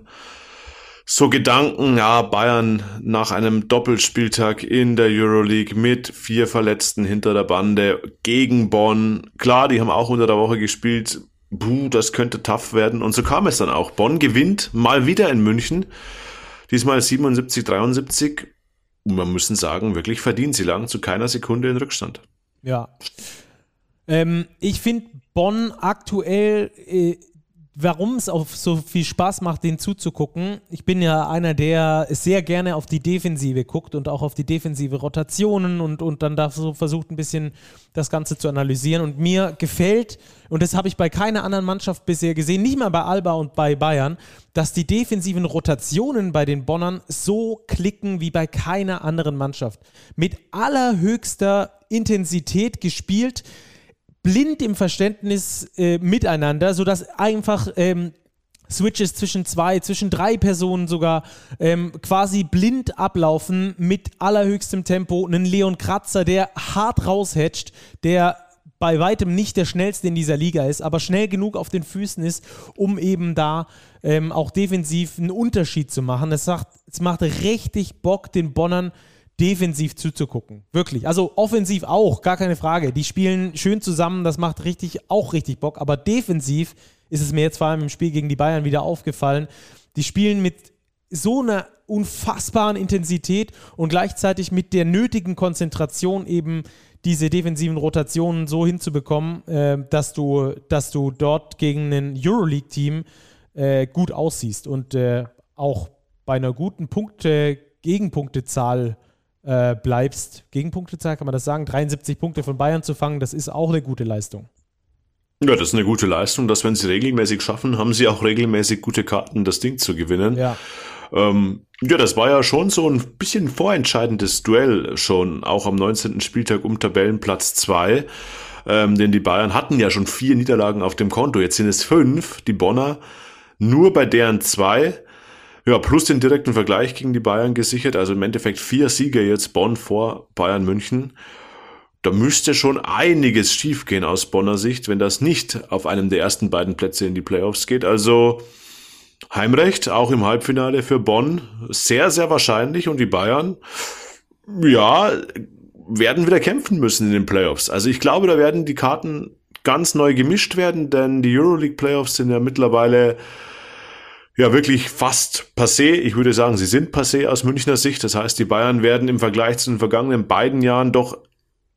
so Gedanken, ja, Bayern nach einem Doppelspieltag in der Euroleague mit vier Verletzten hinter der Bande gegen Bonn. Klar, die haben auch unter der Woche gespielt, buh, das könnte tough werden. Und so kam es dann auch. Bonn gewinnt mal wieder in München. Diesmal 77, 73. Und man müssen sagen, wirklich verdient. Sie lagen zu keiner Sekunde in Rückstand. Ja. Ähm, ich finde Bonn aktuell äh, warum es auch so viel Spaß macht, den zuzugucken. Ich bin ja einer, der sehr gerne auf die Defensive guckt und auch auf die defensive Rotationen und, und dann da so versucht, ein bisschen das Ganze zu analysieren. Und mir gefällt, und das habe ich bei keiner anderen Mannschaft bisher gesehen, nicht mal bei Alba und bei Bayern, dass die defensiven Rotationen bei den Bonnern so klicken wie bei keiner anderen Mannschaft. Mit allerhöchster Intensität gespielt blind im Verständnis äh, miteinander, sodass einfach ähm, Switches zwischen zwei, zwischen drei Personen sogar ähm, quasi blind ablaufen mit allerhöchstem Tempo. Einen Leon Kratzer, der hart raushatcht, der bei weitem nicht der schnellste in dieser Liga ist, aber schnell genug auf den Füßen ist, um eben da ähm, auch defensiv einen Unterschied zu machen. Es, macht richtig Bock, den Bonnern defensiv zuzugucken. Wirklich. Also offensiv auch, gar keine Frage. Die spielen schön zusammen, das macht richtig, auch richtig Bock. Aber defensiv ist es mir jetzt vor allem im Spiel gegen die Bayern wieder aufgefallen. Die spielen mit so einer unfassbaren Intensität und gleichzeitig mit der nötigen Konzentration eben diese defensiven Rotationen so hinzubekommen, äh, dass, du, dass du dort gegen ein Euroleague-Team äh, gut aussiehst und äh, auch bei einer guten Punkte, Gegenpunktezahl äh, bleibst. Gegenpunktezahl, kann man das sagen? 73 Punkte von Bayern zu fangen, das ist auch eine gute Leistung. Ja, das ist eine gute Leistung, dass wenn sie regelmäßig schaffen, haben sie auch regelmäßig gute Karten, das Ding zu gewinnen. Ja. Ähm, ja, das war ja schon so ein bisschen vorentscheidendes Duell schon, auch am 19. Spieltag um Tabellenplatz 2. Ähm, denn die Bayern hatten ja schon vier Niederlagen auf dem Konto. Jetzt sind es fünf, die Bonner. Nur bei deren zwei ja, plus den direkten Vergleich gegen die Bayern gesichert. Also im Endeffekt vier Siege jetzt Bonn vor Bayern München. Da müsste schon einiges schiefgehen aus Bonner Sicht, wenn das nicht auf einem der ersten beiden Plätze in die Playoffs geht. Also Heimrecht, auch im Halbfinale für Bonn, sehr, sehr wahrscheinlich. Und die Bayern, ja, werden wieder kämpfen müssen in den Playoffs. Also ich glaube, da werden die Karten ganz neu gemischt werden, denn die Euroleague Playoffs sind ja mittlerweile ja wirklich fast passé. Ich würde sagen, sie sind passé aus Münchner Sicht. Das heißt, die Bayern werden im Vergleich zu den vergangenen beiden Jahren doch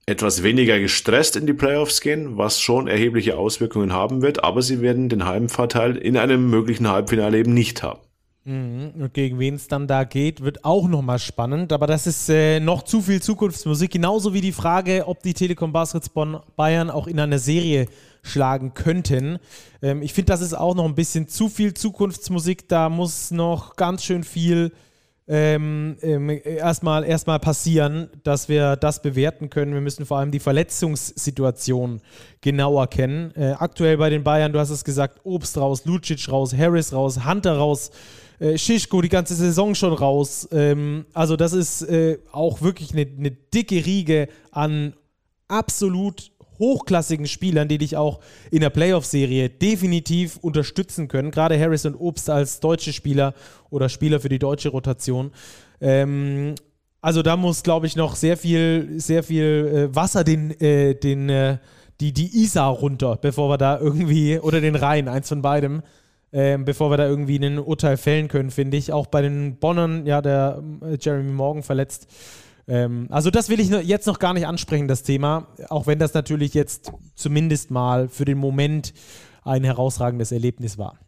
etwas weniger gestresst in die Playoffs gehen, was schon erhebliche Auswirkungen haben wird, aber sie werden den Heimvorteil in einem möglichen Halbfinale eben nicht haben. Mhm. Und gegen wen es dann da geht, wird auch nochmal spannend. Aber das ist äh, noch zu viel Zukunftsmusik. Genauso wie die Frage, ob die Telekom Baskets Bonn Bayern auch in einer Serie schlagen könnten. Ähm, ich finde, das ist auch noch ein bisschen zu viel Zukunftsmusik. Da muss noch ganz schön viel ähm, ähm, erstmal, erstmal passieren, dass wir das bewerten können. Wir müssen vor allem die Verletzungssituation genauer kennen. Äh, aktuell bei den Bayern, du hast es gesagt, Obst raus, Lucic raus, Harris raus, Hunter raus, äh, Schischko die ganze Saison schon raus. Ähm, also das ist äh, auch wirklich eine, eine dicke Riege an absolut hochklassigen Spielern, die dich auch in der Playoff-Serie definitiv unterstützen können. Gerade Harris und Obst als deutsche Spieler oder Spieler für die deutsche Rotation. Ähm, also da muss, glaube ich, noch sehr viel, sehr viel äh, Wasser den, äh, den, äh, die, die Isar runter, bevor wir da irgendwie, oder den Rhein, eins von beidem, ähm, bevor wir da irgendwie ein Urteil fällen können, finde ich. Auch bei den Bonnern, ja, der äh, Jeremy Morgan verletzt. Ähm, also das will ich jetzt noch gar nicht ansprechen, das Thema, auch wenn das natürlich jetzt zumindest mal für den Moment ein herausragendes Erlebnis war.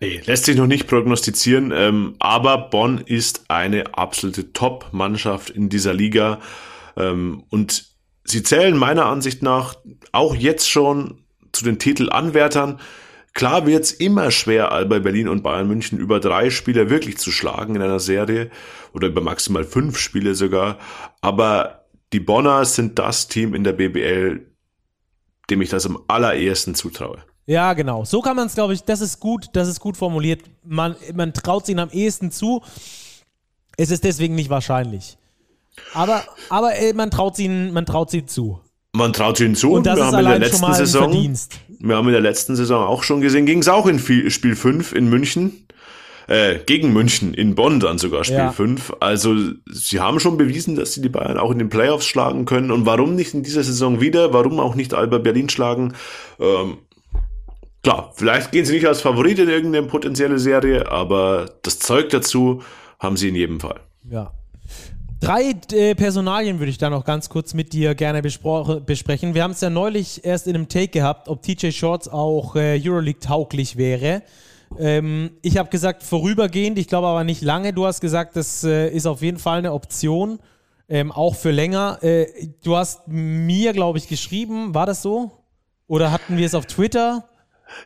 Nee, lässt sich noch nicht prognostizieren, ähm, aber Bonn ist eine absolute Top-Mannschaft in dieser Liga ähm, und sie zählen meiner Ansicht nach auch jetzt schon zu den Titelanwärtern. Klar wird es immer schwer, bei Berlin und Bayern München über drei Spiele wirklich zu schlagen in einer Serie oder über maximal fünf Spiele sogar. Aber die Bonner sind das Team in der BBL, dem ich das am allerersten zutraue. Ja, genau. So kann man es, glaube ich, das ist gut, das ist gut formuliert. Man, man traut es ihnen am ehesten zu. Es ist deswegen nicht wahrscheinlich. Aber, aber ey, man traut ihnen, man traut sie zu. Man traut ihnen zu. Und das wir haben in der letzten Saison, Verdienst. Wir haben in der letzten Saison auch schon gesehen, ging es auch in Spiel 5 in München. Äh, gegen München, in Bonn dann sogar Spiel ja. 5. Also sie haben schon bewiesen, dass sie die Bayern auch in den Playoffs schlagen können. Und warum nicht in dieser Saison wieder? Warum auch nicht Alba Berlin schlagen? Ähm, Klar, vielleicht gehen sie nicht als Favorit in irgendeine potenzielle Serie, aber das Zeug dazu haben sie in jedem Fall. Ja. Drei äh, Personalien würde ich da noch ganz kurz mit dir gerne besprechen. Wir haben es ja neulich erst in einem Take gehabt, ob TJ Shorts auch äh, Euroleague tauglich wäre. Ähm, ich habe gesagt vorübergehend, ich glaube aber nicht lange. Du hast gesagt, das äh, ist auf jeden Fall eine Option, ähm, auch für länger. Äh, du hast mir, glaube ich, geschrieben, war das so? Oder hatten wir es auf Twitter?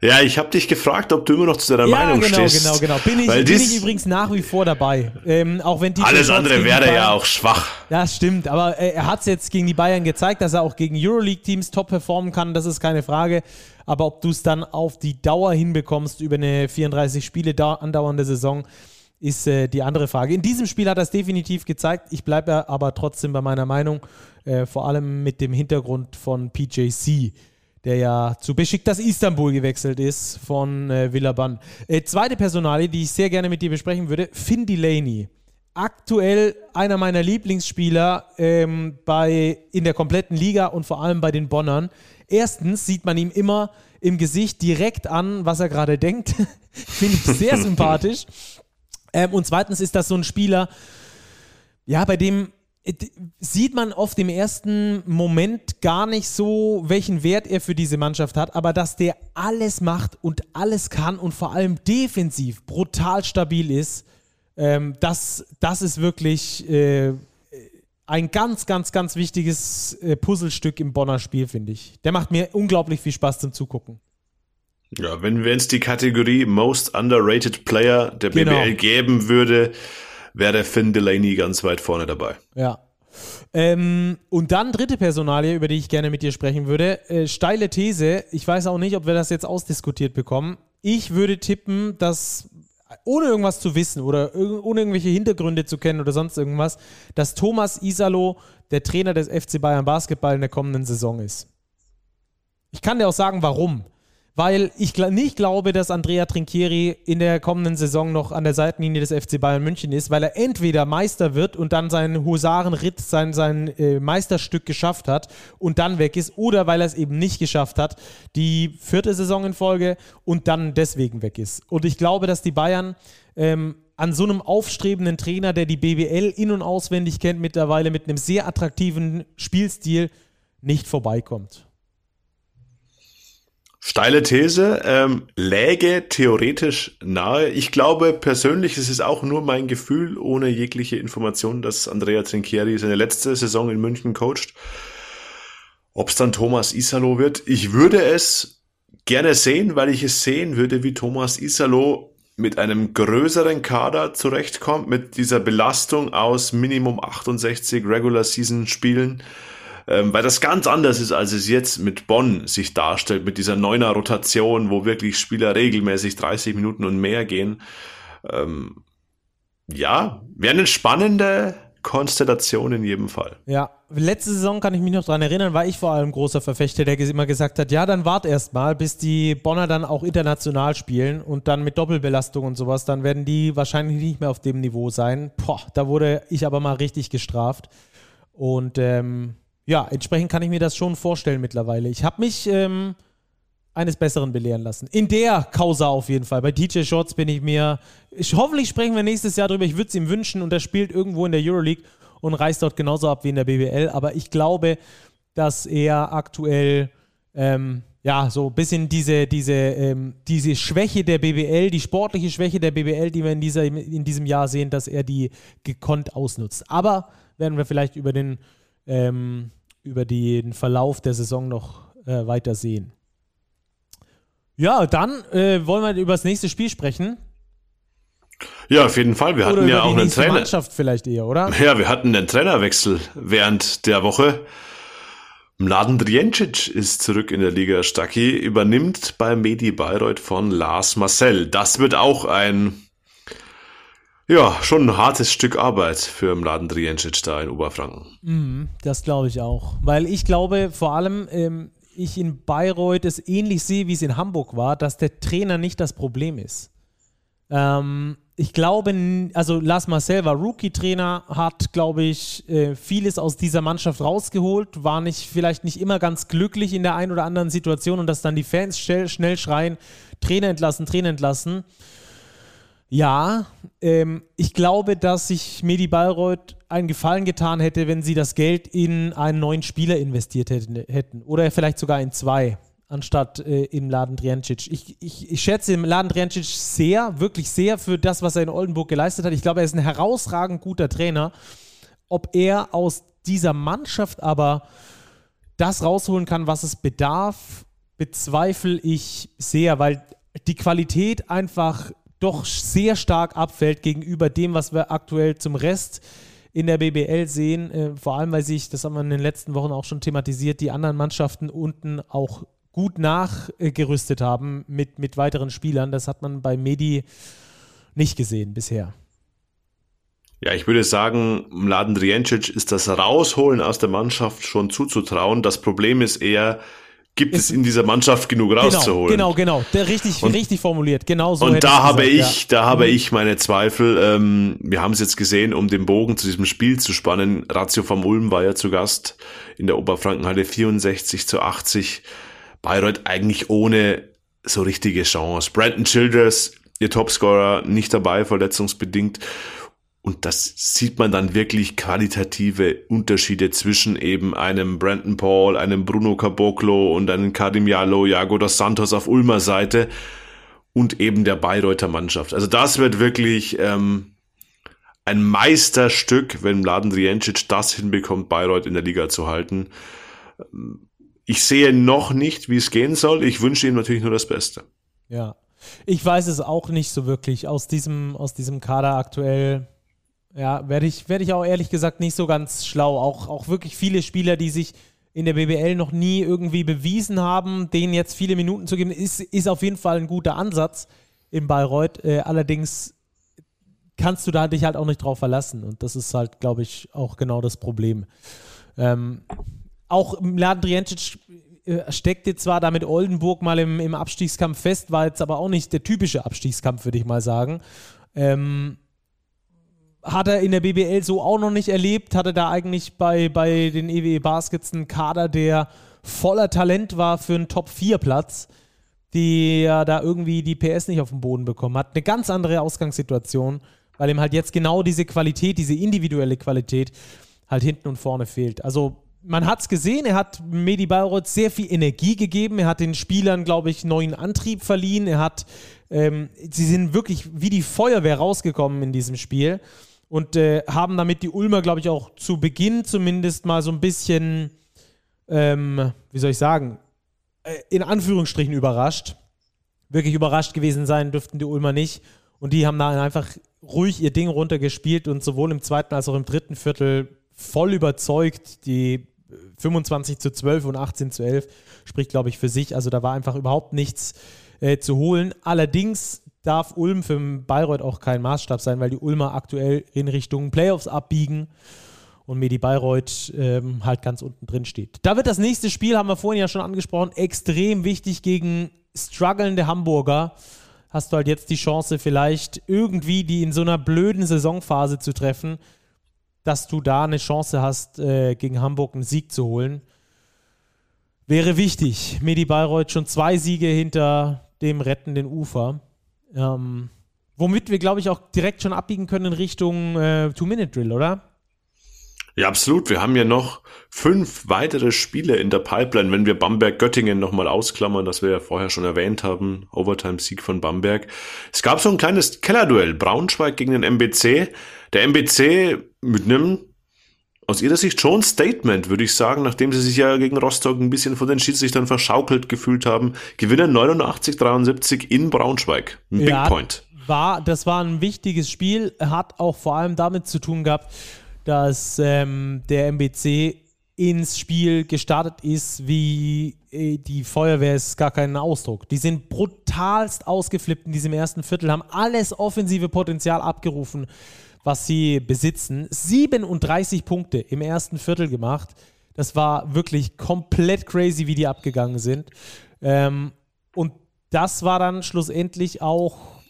Ja, ich habe dich gefragt, ob du immer noch zu deiner ja, Meinung genau, stehst. Genau, genau, genau. Bin ich, bin ich übrigens nach wie vor dabei. Ähm, auch wenn Alles andere wäre ja auch schwach. Ja, stimmt. Aber äh, er hat es jetzt gegen die Bayern gezeigt, dass er auch gegen Euroleague-Teams top performen kann. Das ist keine Frage. Aber ob du es dann auf die Dauer hinbekommst über eine 34 Spiele andauernde Saison, ist äh, die andere Frage. In diesem Spiel hat er es definitiv gezeigt. Ich bleibe aber trotzdem bei meiner Meinung, äh, vor allem mit dem Hintergrund von PJC der ja zu Besiktas Istanbul gewechselt ist von äh, Villaban. Äh, zweite Personalie, die ich sehr gerne mit dir besprechen würde, Finn Delaney. Aktuell einer meiner Lieblingsspieler ähm, bei, in der kompletten Liga und vor allem bei den Bonnern. Erstens sieht man ihm immer im Gesicht direkt an, was er gerade denkt. Finde ich sehr sympathisch. Ähm, und zweitens ist das so ein Spieler, ja, bei dem sieht man oft im ersten Moment gar nicht so, welchen Wert er für diese Mannschaft hat, aber dass der alles macht und alles kann und vor allem defensiv brutal stabil ist, ähm, das, das ist wirklich äh, ein ganz, ganz, ganz wichtiges äh, Puzzlestück im Bonner Spiel, finde ich. Der macht mir unglaublich viel Spaß zum Zugucken. Ja, wenn wir es die Kategorie Most Underrated Player der BBL genau. geben würde, wäre Finn Delaney ganz weit vorne dabei. Ja. Ähm, und dann dritte Personalie, über die ich gerne mit dir sprechen würde. Äh, steile These. Ich weiß auch nicht, ob wir das jetzt ausdiskutiert bekommen. Ich würde tippen, dass ohne irgendwas zu wissen oder ohne irgendwelche Hintergründe zu kennen oder sonst irgendwas, dass Thomas Isalo der Trainer des FC Bayern Basketball in der kommenden Saison ist. Ich kann dir auch sagen, warum weil ich nicht glaube, dass Andrea Trinchieri in der kommenden Saison noch an der Seitenlinie des FC Bayern München ist, weil er entweder Meister wird und dann seinen Husarenritt, sein, sein äh, Meisterstück geschafft hat und dann weg ist, oder weil er es eben nicht geschafft hat, die vierte Saison in Folge und dann deswegen weg ist. Und ich glaube, dass die Bayern ähm, an so einem aufstrebenden Trainer, der die BBL in- und auswendig kennt, mittlerweile mit einem sehr attraktiven Spielstil, nicht vorbeikommt. Steile These, ähm, läge theoretisch nahe. Ich glaube persönlich, es ist auch nur mein Gefühl, ohne jegliche Information, dass Andrea Trinchieri seine letzte Saison in München coacht. Ob es dann Thomas Isalo wird, ich würde es gerne sehen, weil ich es sehen würde, wie Thomas Isalo mit einem größeren Kader zurechtkommt, mit dieser Belastung aus Minimum 68 Regular Season Spielen ähm, weil das ganz anders ist, als es jetzt mit Bonn sich darstellt, mit dieser neuner Rotation, wo wirklich Spieler regelmäßig 30 Minuten und mehr gehen. Ähm, ja, wäre eine spannende Konstellation in jedem Fall. Ja, letzte Saison kann ich mich noch daran erinnern, war ich vor allem großer Verfechter, der immer gesagt hat, ja, dann wart erst mal, bis die Bonner dann auch international spielen und dann mit Doppelbelastung und sowas, dann werden die wahrscheinlich nicht mehr auf dem Niveau sein. Boah, da wurde ich aber mal richtig gestraft. Und ähm, ja, entsprechend kann ich mir das schon vorstellen mittlerweile. Ich habe mich ähm, eines Besseren belehren lassen. In der Causa auf jeden Fall. Bei DJ Shorts bin ich mir. Ich, hoffentlich sprechen wir nächstes Jahr drüber. Ich würde es ihm wünschen und er spielt irgendwo in der Euroleague und reißt dort genauso ab wie in der BBL. Aber ich glaube, dass er aktuell ähm, ja so ein bisschen diese, diese, ähm, diese Schwäche der BBL, die sportliche Schwäche der BBL, die wir in, dieser, in diesem Jahr sehen, dass er die gekonnt ausnutzt. Aber werden wir vielleicht über den ähm, über den Verlauf der Saison noch äh, weiter sehen. Ja, dann äh, wollen wir über das nächste Spiel sprechen. Ja, auf jeden Fall. Wir hatten ja auch einen Trainer. Mannschaft vielleicht eher, oder? Ja, wir hatten einen Trainerwechsel während der Woche. Mladen Driencic ist zurück in der Liga. Stacki übernimmt bei Medi Bayreuth von Lars Marcel. Das wird auch ein ja, schon ein hartes Stück Arbeit für Mladen Driencic da in Oberfranken. Mm, das glaube ich auch. Weil ich glaube, vor allem, ähm, ich in Bayreuth es ähnlich sehe, wie es in Hamburg war, dass der Trainer nicht das Problem ist. Ähm, ich glaube, also Lars Marcel war Rookie-Trainer, hat, glaube ich, äh, vieles aus dieser Mannschaft rausgeholt, war nicht, vielleicht nicht immer ganz glücklich in der einen oder anderen Situation und dass dann die Fans schnell, schnell schreien, Trainer entlassen, Trainer entlassen. Ja, ähm, ich glaube, dass sich Medi Bayreuth einen Gefallen getan hätte, wenn sie das Geld in einen neuen Spieler investiert hätten. Oder vielleicht sogar in zwei anstatt äh, im Laden Driancic. Ich, ich, ich schätze im Laden Driancic sehr, wirklich sehr für das, was er in Oldenburg geleistet hat. Ich glaube, er ist ein herausragend guter Trainer. Ob er aus dieser Mannschaft aber das rausholen kann, was es bedarf, bezweifle ich sehr, weil die Qualität einfach doch sehr stark abfällt gegenüber dem, was wir aktuell zum Rest in der BBL sehen. Äh, vor allem, weil sich, das haben wir in den letzten Wochen auch schon thematisiert, die anderen Mannschaften unten auch gut nachgerüstet haben mit, mit weiteren Spielern. Das hat man bei Medi nicht gesehen bisher. Ja, ich würde sagen, Mladen Driencic ist das Rausholen aus der Mannschaft schon zuzutrauen. Das Problem ist eher, gibt es in dieser Mannschaft genug genau, rauszuholen? Genau, genau, genau. Der richtig, und, richtig formuliert. Genau so. Und da habe gesagt, ich, ja. da habe mhm. ich meine Zweifel. Ähm, wir haben es jetzt gesehen, um den Bogen zu diesem Spiel zu spannen. Ratio vom Ulm war ja zu Gast in der Oberfrankenhalle 64 zu 80 Bayreuth eigentlich ohne so richtige Chance. Brandon Childers, ihr Topscorer, nicht dabei, verletzungsbedingt. Und das sieht man dann wirklich qualitative Unterschiede zwischen eben einem Brandon Paul, einem Bruno Caboclo und einem Kadim Yalo, Jago dos Santos auf Ulmer Seite und eben der Bayreuther Mannschaft. Also das wird wirklich ähm, ein Meisterstück, wenn Mladen Driencic das hinbekommt, Bayreuth in der Liga zu halten. Ich sehe noch nicht, wie es gehen soll. Ich wünsche ihm natürlich nur das Beste. Ja. Ich weiß es auch nicht so wirklich. Aus diesem, aus diesem Kader aktuell, ja, werde ich, werde ich auch ehrlich gesagt nicht so ganz schlau. Auch, auch wirklich viele Spieler, die sich in der BBL noch nie irgendwie bewiesen haben, denen jetzt viele Minuten zu geben, ist, ist auf jeden Fall ein guter Ansatz in Bayreuth. Äh, allerdings kannst du da dich halt auch nicht drauf verlassen. Und das ist halt, glaube ich, auch genau das Problem. Ähm, auch Mladen Drijancic äh, steckte zwar da mit Oldenburg mal im, im Abstiegskampf fest, war jetzt aber auch nicht der typische Abstiegskampf, würde ich mal sagen. Ähm, hat er in der BBL so auch noch nicht erlebt, hatte da eigentlich bei, bei den EWE Baskets einen Kader, der voller Talent war für einen Top-4-Platz, der da irgendwie die PS nicht auf den Boden bekommen hat. Eine ganz andere Ausgangssituation, weil ihm halt jetzt genau diese Qualität, diese individuelle Qualität halt hinten und vorne fehlt. Also man hat es gesehen, er hat Medi Bayreuth sehr viel Energie gegeben, er hat den Spielern, glaube ich, neuen Antrieb verliehen, er hat, ähm, sie sind wirklich wie die Feuerwehr rausgekommen in diesem Spiel und äh, haben damit die Ulmer, glaube ich, auch zu Beginn zumindest mal so ein bisschen, ähm, wie soll ich sagen, äh, in Anführungsstrichen überrascht. Wirklich überrascht gewesen sein dürften die Ulmer nicht. Und die haben da einfach ruhig ihr Ding runtergespielt und sowohl im zweiten als auch im dritten Viertel voll überzeugt. Die 25 zu 12 und 18 zu 11 spricht, glaube ich, für sich. Also da war einfach überhaupt nichts äh, zu holen. Allerdings darf Ulm für Bayreuth auch kein Maßstab sein, weil die Ulmer aktuell in Richtung Playoffs abbiegen und Medi Bayreuth ähm, halt ganz unten drin steht. Da wird das nächste Spiel, haben wir vorhin ja schon angesprochen, extrem wichtig gegen strugglende Hamburger. Hast du halt jetzt die Chance, vielleicht irgendwie die in so einer blöden Saisonphase zu treffen dass du da eine Chance hast, äh, gegen Hamburg einen Sieg zu holen. Wäre wichtig. Medi Bayreuth schon zwei Siege hinter dem rettenden Ufer. Ähm, womit wir, glaube ich, auch direkt schon abbiegen können in Richtung äh, Two-Minute-Drill, oder? Ja, absolut. Wir haben ja noch fünf weitere Spiele in der Pipeline, wenn wir Bamberg-Göttingen nochmal ausklammern, das wir ja vorher schon erwähnt haben. Overtime-Sieg von Bamberg. Es gab so ein kleines Kellerduell. Braunschweig gegen den MBC. Der MBC mit einem aus ihrer Sicht schon Statement, würde ich sagen, nachdem sie sich ja gegen Rostock ein bisschen von den Schiedsrichtern verschaukelt gefühlt haben, gewinnen 89-73 in Braunschweig. Ein ja, Big Point. War, das war ein wichtiges Spiel, hat auch vor allem damit zu tun gehabt, dass ähm, der MBC ins Spiel gestartet ist, wie äh, die Feuerwehr ist gar keinen Ausdruck. Die sind brutalst ausgeflippt in diesem ersten Viertel, haben alles offensive Potenzial abgerufen, was sie besitzen. 37 Punkte im ersten Viertel gemacht. Das war wirklich komplett crazy, wie die abgegangen sind. Ähm, und das war dann schlussendlich auch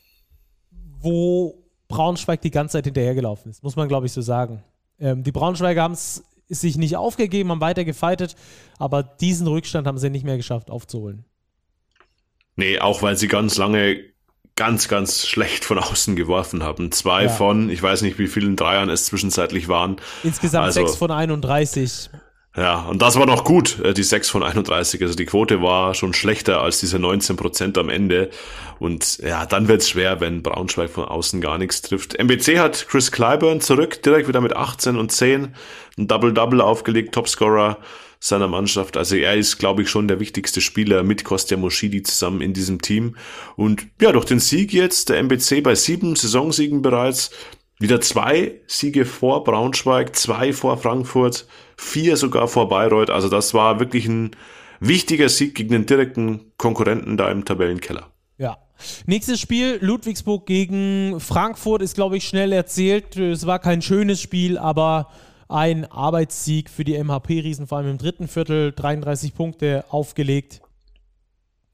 wo Braunschweig die ganze Zeit hinterhergelaufen ist, muss man glaube ich so sagen. Ähm, die Braunschweiger haben es sich nicht aufgegeben, haben weiter gefeitet, aber diesen Rückstand haben sie nicht mehr geschafft aufzuholen. Nee, auch weil sie ganz lange ganz, ganz schlecht von außen geworfen haben. Zwei ja. von, ich weiß nicht, wie vielen Dreiern es zwischenzeitlich waren. Insgesamt also, sechs von 31. Ja, und das war noch gut, äh, die 6 von 31. Also die Quote war schon schlechter als diese 19 Prozent am Ende. Und ja, dann wird's schwer, wenn Braunschweig von außen gar nichts trifft. MBC hat Chris Clyburn zurück, direkt wieder mit 18 und 10. Ein Double-Double aufgelegt, Topscorer seiner Mannschaft. Also er ist, glaube ich, schon der wichtigste Spieler mit Kostja Moschidi zusammen in diesem Team. Und ja, durch den Sieg jetzt, der MBC bei sieben Saisonsiegen bereits, wieder zwei Siege vor Braunschweig, zwei vor Frankfurt, vier sogar vor Bayreuth. Also das war wirklich ein wichtiger Sieg gegen den direkten Konkurrenten da im Tabellenkeller. Ja. Nächstes Spiel, Ludwigsburg gegen Frankfurt, ist, glaube ich, schnell erzählt. Es war kein schönes Spiel, aber ein Arbeitssieg für die MHP-Riesen, vor allem im dritten Viertel, 33 Punkte aufgelegt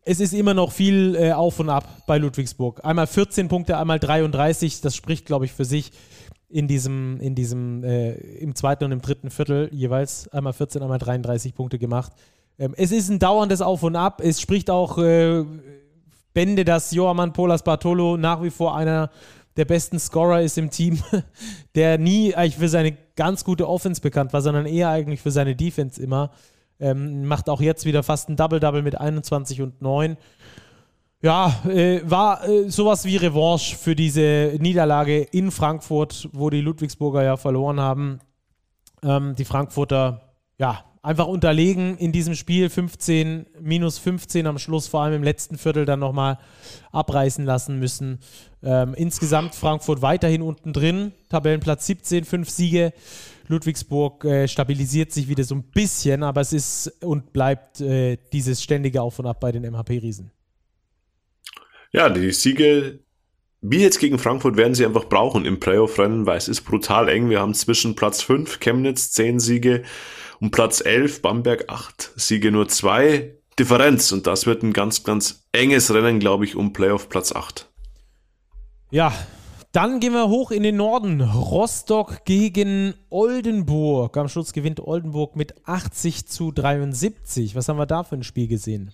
es ist immer noch viel äh, auf und ab bei Ludwigsburg. Einmal 14 Punkte, einmal 33. Das spricht, glaube ich, für sich in diesem, in diesem, äh, im zweiten und im dritten Viertel jeweils. Einmal 14, einmal 33 Punkte gemacht. Ähm, es ist ein dauerndes Auf und Ab. Es spricht auch äh, Bände, dass Joamann Polas Bartolo nach wie vor einer der besten Scorer ist im Team, der nie eigentlich für seine ganz gute Offense bekannt war, sondern eher eigentlich für seine Defense immer. Ähm, macht auch jetzt wieder fast ein Double-Double mit 21 und 9. Ja, äh, war äh, sowas wie Revanche für diese Niederlage in Frankfurt, wo die Ludwigsburger ja verloren haben. Ähm, die Frankfurter, ja, einfach unterlegen in diesem Spiel. 15, minus 15 am Schluss, vor allem im letzten Viertel dann nochmal abreißen lassen müssen. Ähm, insgesamt Frankfurt weiterhin unten drin, Tabellenplatz 17, 5 Siege. Ludwigsburg äh, stabilisiert sich wieder so ein bisschen, aber es ist und bleibt äh, dieses ständige Auf und Ab bei den MHP-Riesen. Ja, die Siege, wie jetzt gegen Frankfurt, werden sie einfach brauchen im Playoff-Rennen, weil es ist brutal eng. Wir haben zwischen Platz 5, Chemnitz, 10 Siege und Platz 11, Bamberg, 8 Siege, nur 2 Differenz. Und das wird ein ganz, ganz enges Rennen, glaube ich, um Playoff Platz 8. Ja, dann gehen wir hoch in den Norden. Rostock gegen Oldenburg. Am Schluss gewinnt Oldenburg mit 80 zu 73. Was haben wir da für ein Spiel gesehen?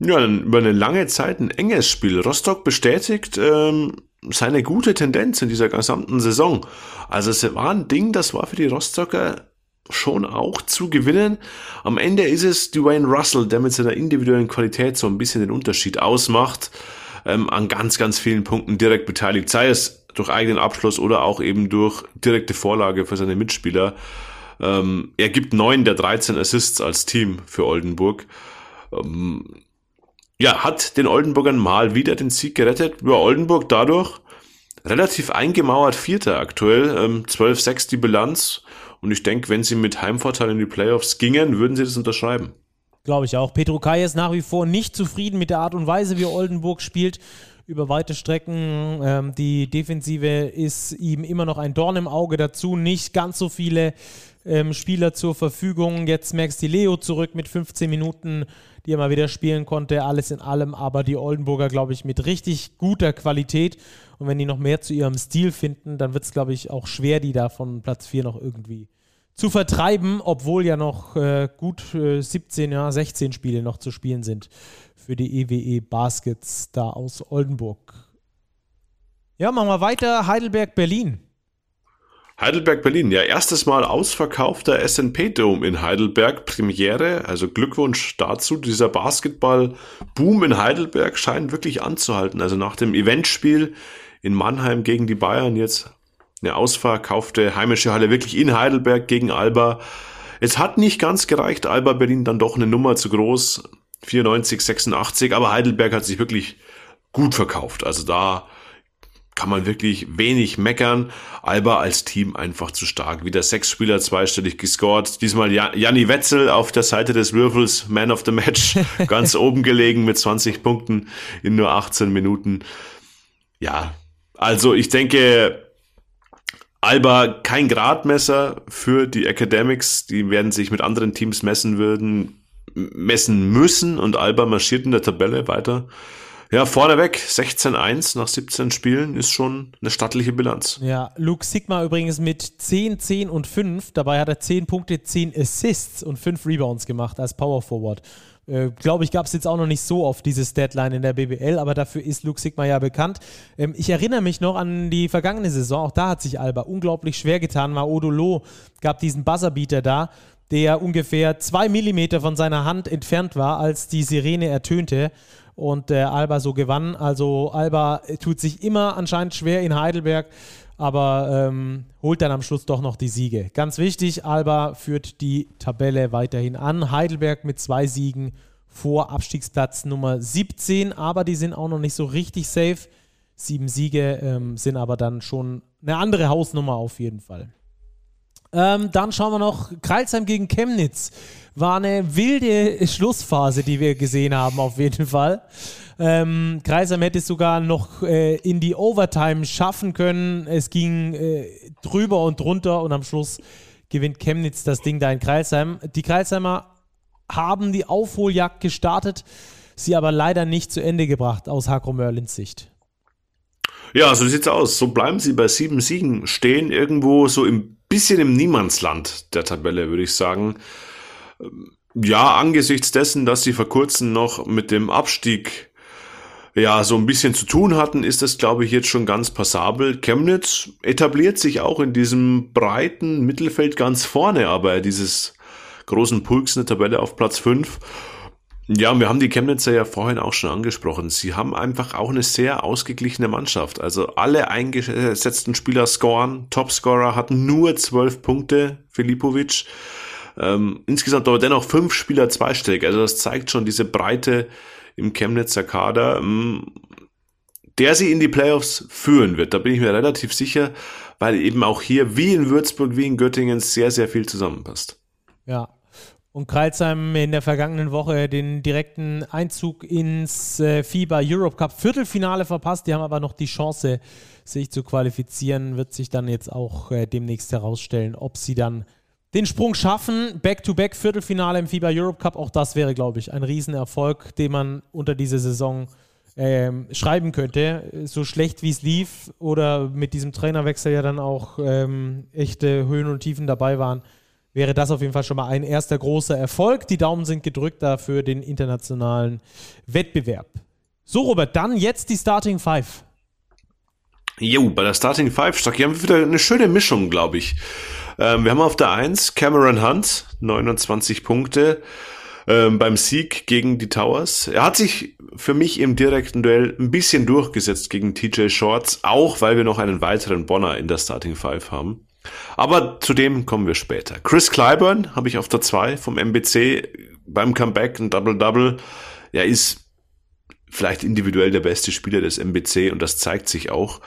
Ja, über eine lange Zeit ein enges Spiel. Rostock bestätigt ähm, seine gute Tendenz in dieser gesamten Saison. Also es war ein Ding, das war für die Rostocker schon auch zu gewinnen. Am Ende ist es Dwayne Russell, der mit seiner individuellen Qualität so ein bisschen den Unterschied ausmacht ähm, an ganz, ganz vielen Punkten direkt beteiligt, sei es durch eigenen Abschluss oder auch eben durch direkte Vorlage für seine Mitspieler. Ähm, er gibt neun der 13 Assists als Team für Oldenburg. Ähm, ja, hat den Oldenburgern mal wieder den Sieg gerettet. Ja, Oldenburg dadurch relativ eingemauert Vierter aktuell, ähm, 12-6 die Bilanz. Und ich denke, wenn sie mit Heimvorteil in die Playoffs gingen, würden sie das unterschreiben. Glaube ich auch. Petro Kai ist nach wie vor nicht zufrieden mit der Art und Weise, wie Oldenburg spielt über weite Strecken. Ähm, die Defensive ist ihm immer noch ein Dorn im Auge dazu. Nicht ganz so viele ähm, Spieler zur Verfügung. Jetzt merkst die Leo zurück mit 15 Minuten, die er mal wieder spielen konnte. Alles in allem, aber die Oldenburger, glaube ich, mit richtig guter Qualität. Und wenn die noch mehr zu ihrem Stil finden, dann wird es, glaube ich, auch schwer, die da von Platz 4 noch irgendwie zu vertreiben, obwohl ja noch äh, gut äh, 17, ja, 16 Spiele noch zu spielen sind für die EWE e Baskets da aus Oldenburg. Ja, machen wir weiter. Heidelberg, Berlin. Heidelberg, Berlin. Ja, erstes Mal ausverkaufter SNP Dome in Heidelberg. Premiere. Also Glückwunsch dazu. Dieser Basketball-Boom in Heidelberg scheint wirklich anzuhalten. Also nach dem Eventspiel in Mannheim gegen die Bayern jetzt eine ausverkaufte heimische Halle wirklich in Heidelberg gegen Alba. Es hat nicht ganz gereicht, Alba Berlin dann doch eine Nummer zu groß, 94, 86, aber Heidelberg hat sich wirklich gut verkauft. Also da kann man wirklich wenig meckern. Alba als Team einfach zu stark. Wieder sechs Spieler zweistellig gescored. Diesmal Janni Wetzel auf der Seite des Würfels, Man of the Match, ganz oben gelegen mit 20 Punkten in nur 18 Minuten. Ja, also ich denke, Alba kein Gradmesser für die Academics. Die werden sich mit anderen Teams messen würden, messen müssen und Alba marschiert in der Tabelle weiter. Ja, vorneweg 16-1 nach 17 Spielen ist schon eine stattliche Bilanz. Ja, Luke Sigma übrigens mit 10, 10 und 5. Dabei hat er 10 Punkte, 10 Assists und 5 Rebounds gemacht als Power Forward. Äh, Glaube ich, gab es jetzt auch noch nicht so oft diese Deadline in der BBL, aber dafür ist Luke Sigma ja bekannt. Ähm, ich erinnere mich noch an die vergangene Saison, auch da hat sich Alba unglaublich schwer getan. Maodolo gab diesen Buzzerbeater da, der ungefähr zwei Millimeter von seiner Hand entfernt war, als die Sirene ertönte und der Alba so gewann. Also Alba tut sich immer anscheinend schwer in Heidelberg, aber ähm, holt dann am Schluss doch noch die Siege. Ganz wichtig, Alba führt die Tabelle weiterhin an. Heidelberg mit zwei Siegen vor Abstiegsplatz Nummer 17, aber die sind auch noch nicht so richtig safe. Sieben Siege ähm, sind aber dann schon eine andere Hausnummer auf jeden Fall. Ähm, dann schauen wir noch, Kreilsheim gegen Chemnitz. War eine wilde Schlussphase, die wir gesehen haben, auf jeden Fall. Ähm, Kreisheim hätte es sogar noch äh, in die Overtime schaffen können. Es ging äh, drüber und drunter und am Schluss gewinnt Chemnitz das Ding da in Kreisheim. Die Kreisheimer haben die Aufholjagd gestartet, sie aber leider nicht zu Ende gebracht aus Hakro Merlins Sicht. Ja, so sieht's aus. So bleiben sie bei sieben Siegen stehen, irgendwo so im bisschen im Niemandsland der Tabelle, würde ich sagen. Ja, angesichts dessen, dass sie vor kurzem noch mit dem Abstieg ja so ein bisschen zu tun hatten, ist das, glaube ich, jetzt schon ganz passabel. Chemnitz etabliert sich auch in diesem breiten Mittelfeld ganz vorne, aber dieses großen Pulks in der Tabelle auf Platz 5 ja, wir haben die Chemnitzer ja vorhin auch schon angesprochen. Sie haben einfach auch eine sehr ausgeglichene Mannschaft. Also alle eingesetzten Spieler scoren. Topscorer hat nur zwölf Punkte, Filipovic. Ähm, insgesamt aber dennoch fünf Spieler zweistellig. Also das zeigt schon diese Breite im Chemnitzer Kader, ähm, der sie in die Playoffs führen wird. Da bin ich mir relativ sicher, weil eben auch hier, wie in Würzburg, wie in Göttingen, sehr, sehr viel zusammenpasst. Ja, und Kreilsheim in der vergangenen Woche den direkten Einzug ins äh, FIBA Europe Cup Viertelfinale verpasst. Die haben aber noch die Chance, sich zu qualifizieren. Wird sich dann jetzt auch äh, demnächst herausstellen, ob sie dann den Sprung schaffen. Back-to-back -back Viertelfinale im FIBA Europe Cup. Auch das wäre, glaube ich, ein Riesenerfolg, den man unter diese Saison ähm, schreiben könnte. So schlecht wie es lief oder mit diesem Trainerwechsel ja dann auch ähm, echte Höhen und Tiefen dabei waren wäre das auf jeden Fall schon mal ein erster großer Erfolg. Die Daumen sind gedrückt da für den internationalen Wettbewerb. So, Robert, dann jetzt die Starting Five. Jo, bei der Starting Five, Stock, hier haben wir wieder eine schöne Mischung, glaube ich. Ähm, wir haben auf der 1 Cameron Hunt, 29 Punkte ähm, beim Sieg gegen die Towers. Er hat sich für mich im direkten Duell ein bisschen durchgesetzt gegen TJ Shorts, auch weil wir noch einen weiteren Bonner in der Starting Five haben. Aber zu dem kommen wir später. Chris Clyburn habe ich auf der 2 vom MBC beim Comeback ein Double-Double. Er ist vielleicht individuell der beste Spieler des MBC und das zeigt sich auch.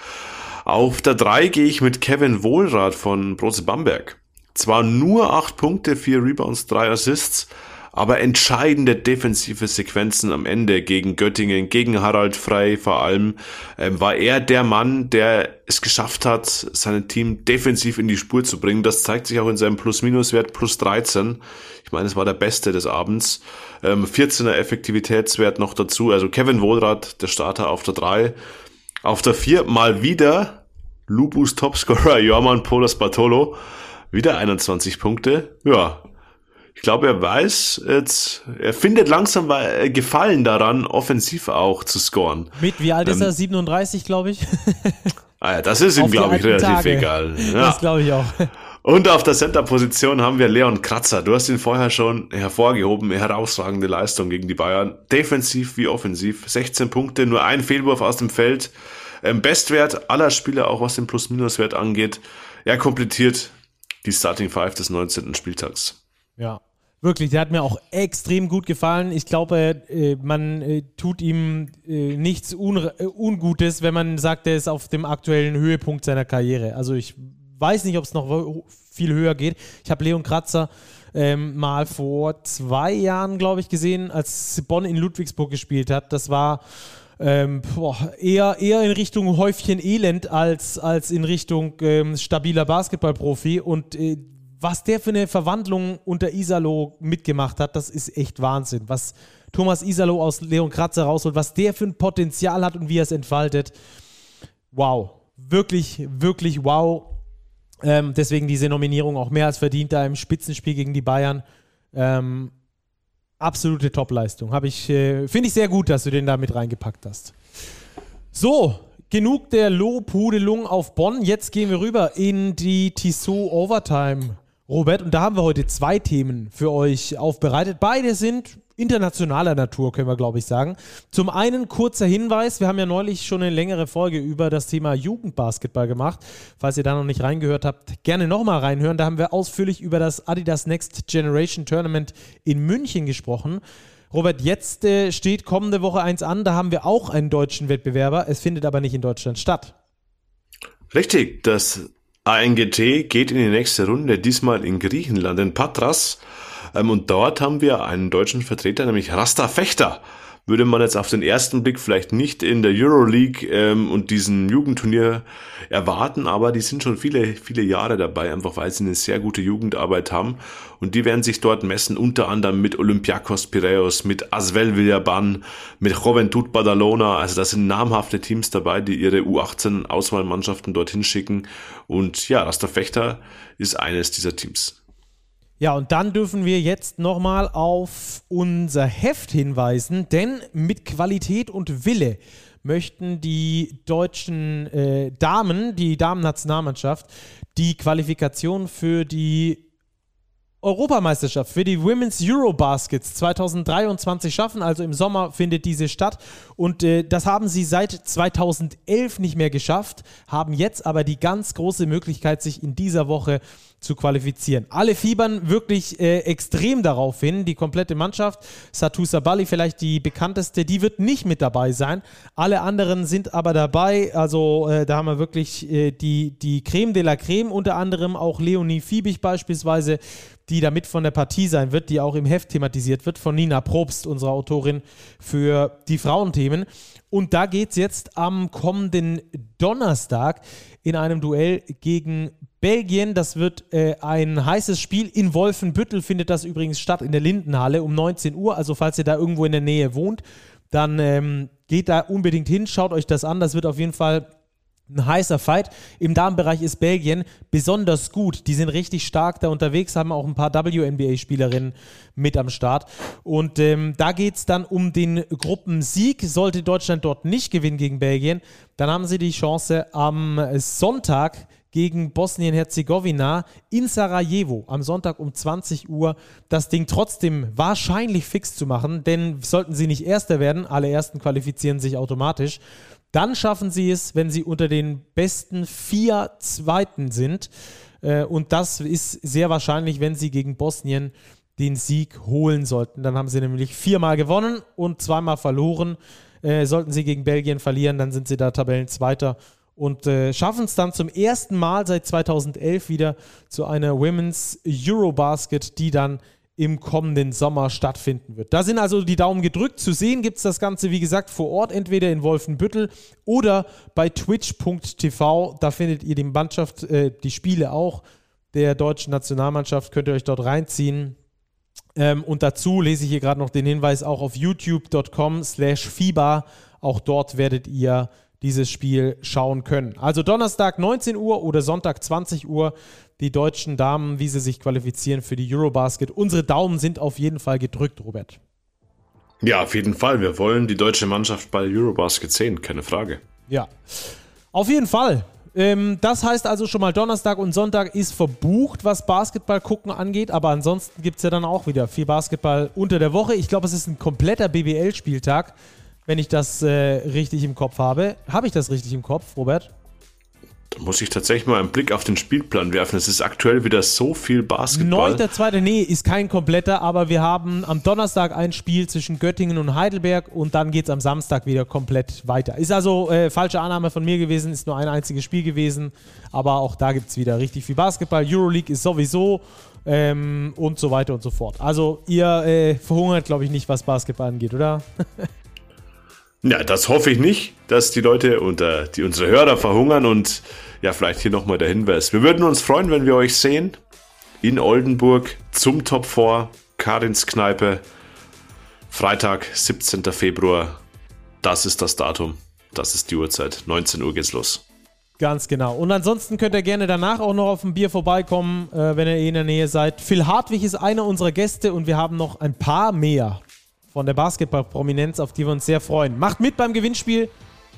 Auf der 3 gehe ich mit Kevin Wohlrath von Brose Bamberg. Zwar nur 8 Punkte, 4 Rebounds, 3 Assists, aber entscheidende defensive Sequenzen am Ende gegen Göttingen, gegen Harald Frey vor allem, ähm, war er der Mann, der es geschafft hat, sein Team defensiv in die Spur zu bringen. Das zeigt sich auch in seinem Plus-Minus-Wert plus 13. Ich meine, es war der beste des Abends. Ähm, 14er Effektivitätswert noch dazu. Also Kevin Wohlrath, der Starter auf der 3. Auf der 4 mal wieder Lupus Topscorer Jorman Polas Bartolo. Wieder 21 Punkte. Ja, ich glaube, er weiß jetzt, er findet langsam Gefallen daran, offensiv auch zu scoren. Mit wie alt ähm, ist er? 37, glaube ich. ah ja, das ist ihm, glaube ich, relativ Tage. egal. Ja. Das glaube ich auch. Und auf der Center-Position haben wir Leon Kratzer. Du hast ihn vorher schon hervorgehoben. Herausragende Leistung gegen die Bayern. Defensiv wie offensiv. 16 Punkte, nur ein Fehlwurf aus dem Feld. Ähm, Bestwert aller Spieler, auch was den Plus-Minus-Wert angeht. Er komplettiert die Starting Five des 19. Spieltags. Ja, Wirklich, der hat mir auch extrem gut gefallen. Ich glaube, äh, man äh, tut ihm äh, nichts Un Ungutes, wenn man sagt, er ist auf dem aktuellen Höhepunkt seiner Karriere. Also ich weiß nicht, ob es noch viel höher geht. Ich habe Leon Kratzer ähm, mal vor zwei Jahren, glaube ich, gesehen, als Bonn in Ludwigsburg gespielt hat. Das war ähm, boah, eher, eher in Richtung Häufchen Elend als, als in Richtung ähm, stabiler Basketballprofi. Und äh, was der für eine Verwandlung unter Isalo mitgemacht hat, das ist echt Wahnsinn. Was Thomas Isalo aus Leon Kratzer rausholt, was der für ein Potenzial hat und wie er es entfaltet. Wow. Wirklich, wirklich wow. Ähm, deswegen diese Nominierung auch mehr als verdient da im Spitzenspiel gegen die Bayern. Ähm, absolute Topleistung. äh, finde ich sehr gut, dass du den da mit reingepackt hast. So, genug der Lobhudelung auf Bonn. Jetzt gehen wir rüber in die Tissot Overtime, Robert. Und da haben wir heute zwei Themen für euch aufbereitet. Beide sind internationaler Natur, können wir, glaube ich, sagen. Zum einen kurzer Hinweis, wir haben ja neulich schon eine längere Folge über das Thema Jugendbasketball gemacht. Falls ihr da noch nicht reingehört habt, gerne nochmal reinhören. Da haben wir ausführlich über das Adidas Next Generation Tournament in München gesprochen. Robert, jetzt äh, steht kommende Woche eins an, da haben wir auch einen deutschen Wettbewerber. Es findet aber nicht in Deutschland statt. Richtig, das ANGT geht in die nächste Runde, diesmal in Griechenland, in Patras. Ähm, und dort haben wir einen deutschen Vertreter, nämlich Rasta Fechter. Würde man jetzt auf den ersten Blick vielleicht nicht in der Euroleague ähm, und diesem Jugendturnier erwarten, aber die sind schon viele, viele Jahre dabei, einfach weil sie eine sehr gute Jugendarbeit haben. Und die werden sich dort messen, unter anderem mit Olympiakos Piraeus, mit Asvel Villaban, mit Juventud Badalona. Also da sind namhafte Teams dabei, die ihre U18-Auswahlmannschaften dorthin schicken. Und ja, Rasta Fechter ist eines dieser Teams. Ja, und dann dürfen wir jetzt nochmal auf unser Heft hinweisen, denn mit Qualität und Wille möchten die deutschen äh, Damen, die Damen-Nationalmannschaft, die Qualifikation für die Europameisterschaft für die Women's Eurobaskets 2023 schaffen. Also im Sommer findet diese statt. Und äh, das haben sie seit 2011 nicht mehr geschafft, haben jetzt aber die ganz große Möglichkeit, sich in dieser Woche zu qualifizieren. Alle fiebern wirklich äh, extrem darauf hin. Die komplette Mannschaft, Satu Sabali vielleicht die bekannteste, die wird nicht mit dabei sein. Alle anderen sind aber dabei. Also äh, da haben wir wirklich äh, die, die Creme de la Creme, unter anderem auch Leonie Fiebig beispielsweise, die da mit von der Partie sein wird, die auch im Heft thematisiert wird, von Nina Probst, unserer Autorin für die Frauenthemen. Und da geht es jetzt am kommenden Donnerstag in einem Duell gegen Belgien. Das wird äh, ein heißes Spiel. In Wolfenbüttel findet das übrigens statt, in der Lindenhalle um 19 Uhr. Also falls ihr da irgendwo in der Nähe wohnt, dann ähm, geht da unbedingt hin, schaut euch das an. Das wird auf jeden Fall ein heißer Fight. Im Damenbereich ist Belgien besonders gut. Die sind richtig stark da unterwegs, haben auch ein paar WNBA-Spielerinnen mit am Start. Und ähm, da geht es dann um den Gruppensieg. Sollte Deutschland dort nicht gewinnen gegen Belgien, dann haben sie die Chance am Sonntag gegen Bosnien-Herzegowina in Sarajevo am Sonntag um 20 Uhr das Ding trotzdem wahrscheinlich fix zu machen, denn sollten sie nicht Erster werden, alle Ersten qualifizieren sich automatisch, dann schaffen sie es, wenn sie unter den besten vier Zweiten sind. Äh, und das ist sehr wahrscheinlich, wenn sie gegen Bosnien den Sieg holen sollten. Dann haben sie nämlich viermal gewonnen und zweimal verloren. Äh, sollten sie gegen Belgien verlieren, dann sind sie da Tabellenzweiter und äh, schaffen es dann zum ersten Mal seit 2011 wieder zu einer Women's Eurobasket, die dann im kommenden Sommer stattfinden wird. Da sind also die Daumen gedrückt. Zu sehen gibt es das Ganze, wie gesagt, vor Ort, entweder in Wolfenbüttel oder bei twitch.tv. Da findet ihr die Mannschaft, äh, die Spiele auch der deutschen Nationalmannschaft. Könnt ihr euch dort reinziehen. Ähm, und dazu lese ich hier gerade noch den Hinweis auch auf youtube.com slash FIBA. Auch dort werdet ihr dieses Spiel schauen können. Also Donnerstag 19 Uhr oder Sonntag 20 Uhr die deutschen Damen, wie sie sich qualifizieren für die Eurobasket. Unsere Daumen sind auf jeden Fall gedrückt, Robert. Ja, auf jeden Fall. Wir wollen die deutsche Mannschaft bei Eurobasket sehen, keine Frage. Ja, auf jeden Fall. Ähm, das heißt also schon mal, Donnerstag und Sonntag ist verbucht, was Basketball gucken angeht. Aber ansonsten gibt es ja dann auch wieder viel Basketball unter der Woche. Ich glaube, es ist ein kompletter BBL-Spieltag wenn ich das äh, richtig im Kopf habe. Habe ich das richtig im Kopf, Robert? Da muss ich tatsächlich mal einen Blick auf den Spielplan werfen. Es ist aktuell wieder so viel Basketball. 9.2. Nee, ist kein kompletter, aber wir haben am Donnerstag ein Spiel zwischen Göttingen und Heidelberg und dann geht es am Samstag wieder komplett weiter. Ist also äh, falsche Annahme von mir gewesen, ist nur ein einziges Spiel gewesen, aber auch da gibt es wieder richtig viel Basketball. Euroleague ist sowieso ähm, und so weiter und so fort. Also ihr äh, verhungert, glaube ich, nicht, was Basketball angeht, oder? Ja, das hoffe ich nicht, dass die Leute äh, die unsere Hörer verhungern und ja, vielleicht hier nochmal der Hinweis. Wir würden uns freuen, wenn wir euch sehen in Oldenburg zum Top 4, Karins Kneipe. Freitag, 17. Februar. Das ist das Datum. Das ist die Uhrzeit. 19 Uhr geht's los. Ganz genau. Und ansonsten könnt ihr gerne danach auch noch auf ein Bier vorbeikommen, äh, wenn ihr eh in der Nähe seid. Phil Hartwig ist einer unserer Gäste und wir haben noch ein paar mehr von der Basketball-Prominenz, auf die wir uns sehr freuen. Macht mit beim Gewinnspiel.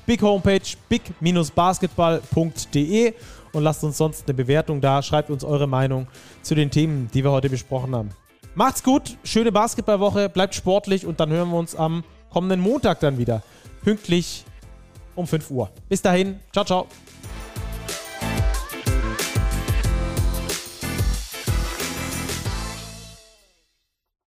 Big Homepage, big-basketball.de und lasst uns sonst eine Bewertung da. Schreibt uns eure Meinung zu den Themen, die wir heute besprochen haben. Macht's gut, schöne Basketballwoche, bleibt sportlich und dann hören wir uns am kommenden Montag dann wieder. Pünktlich um 5 Uhr. Bis dahin, ciao, ciao.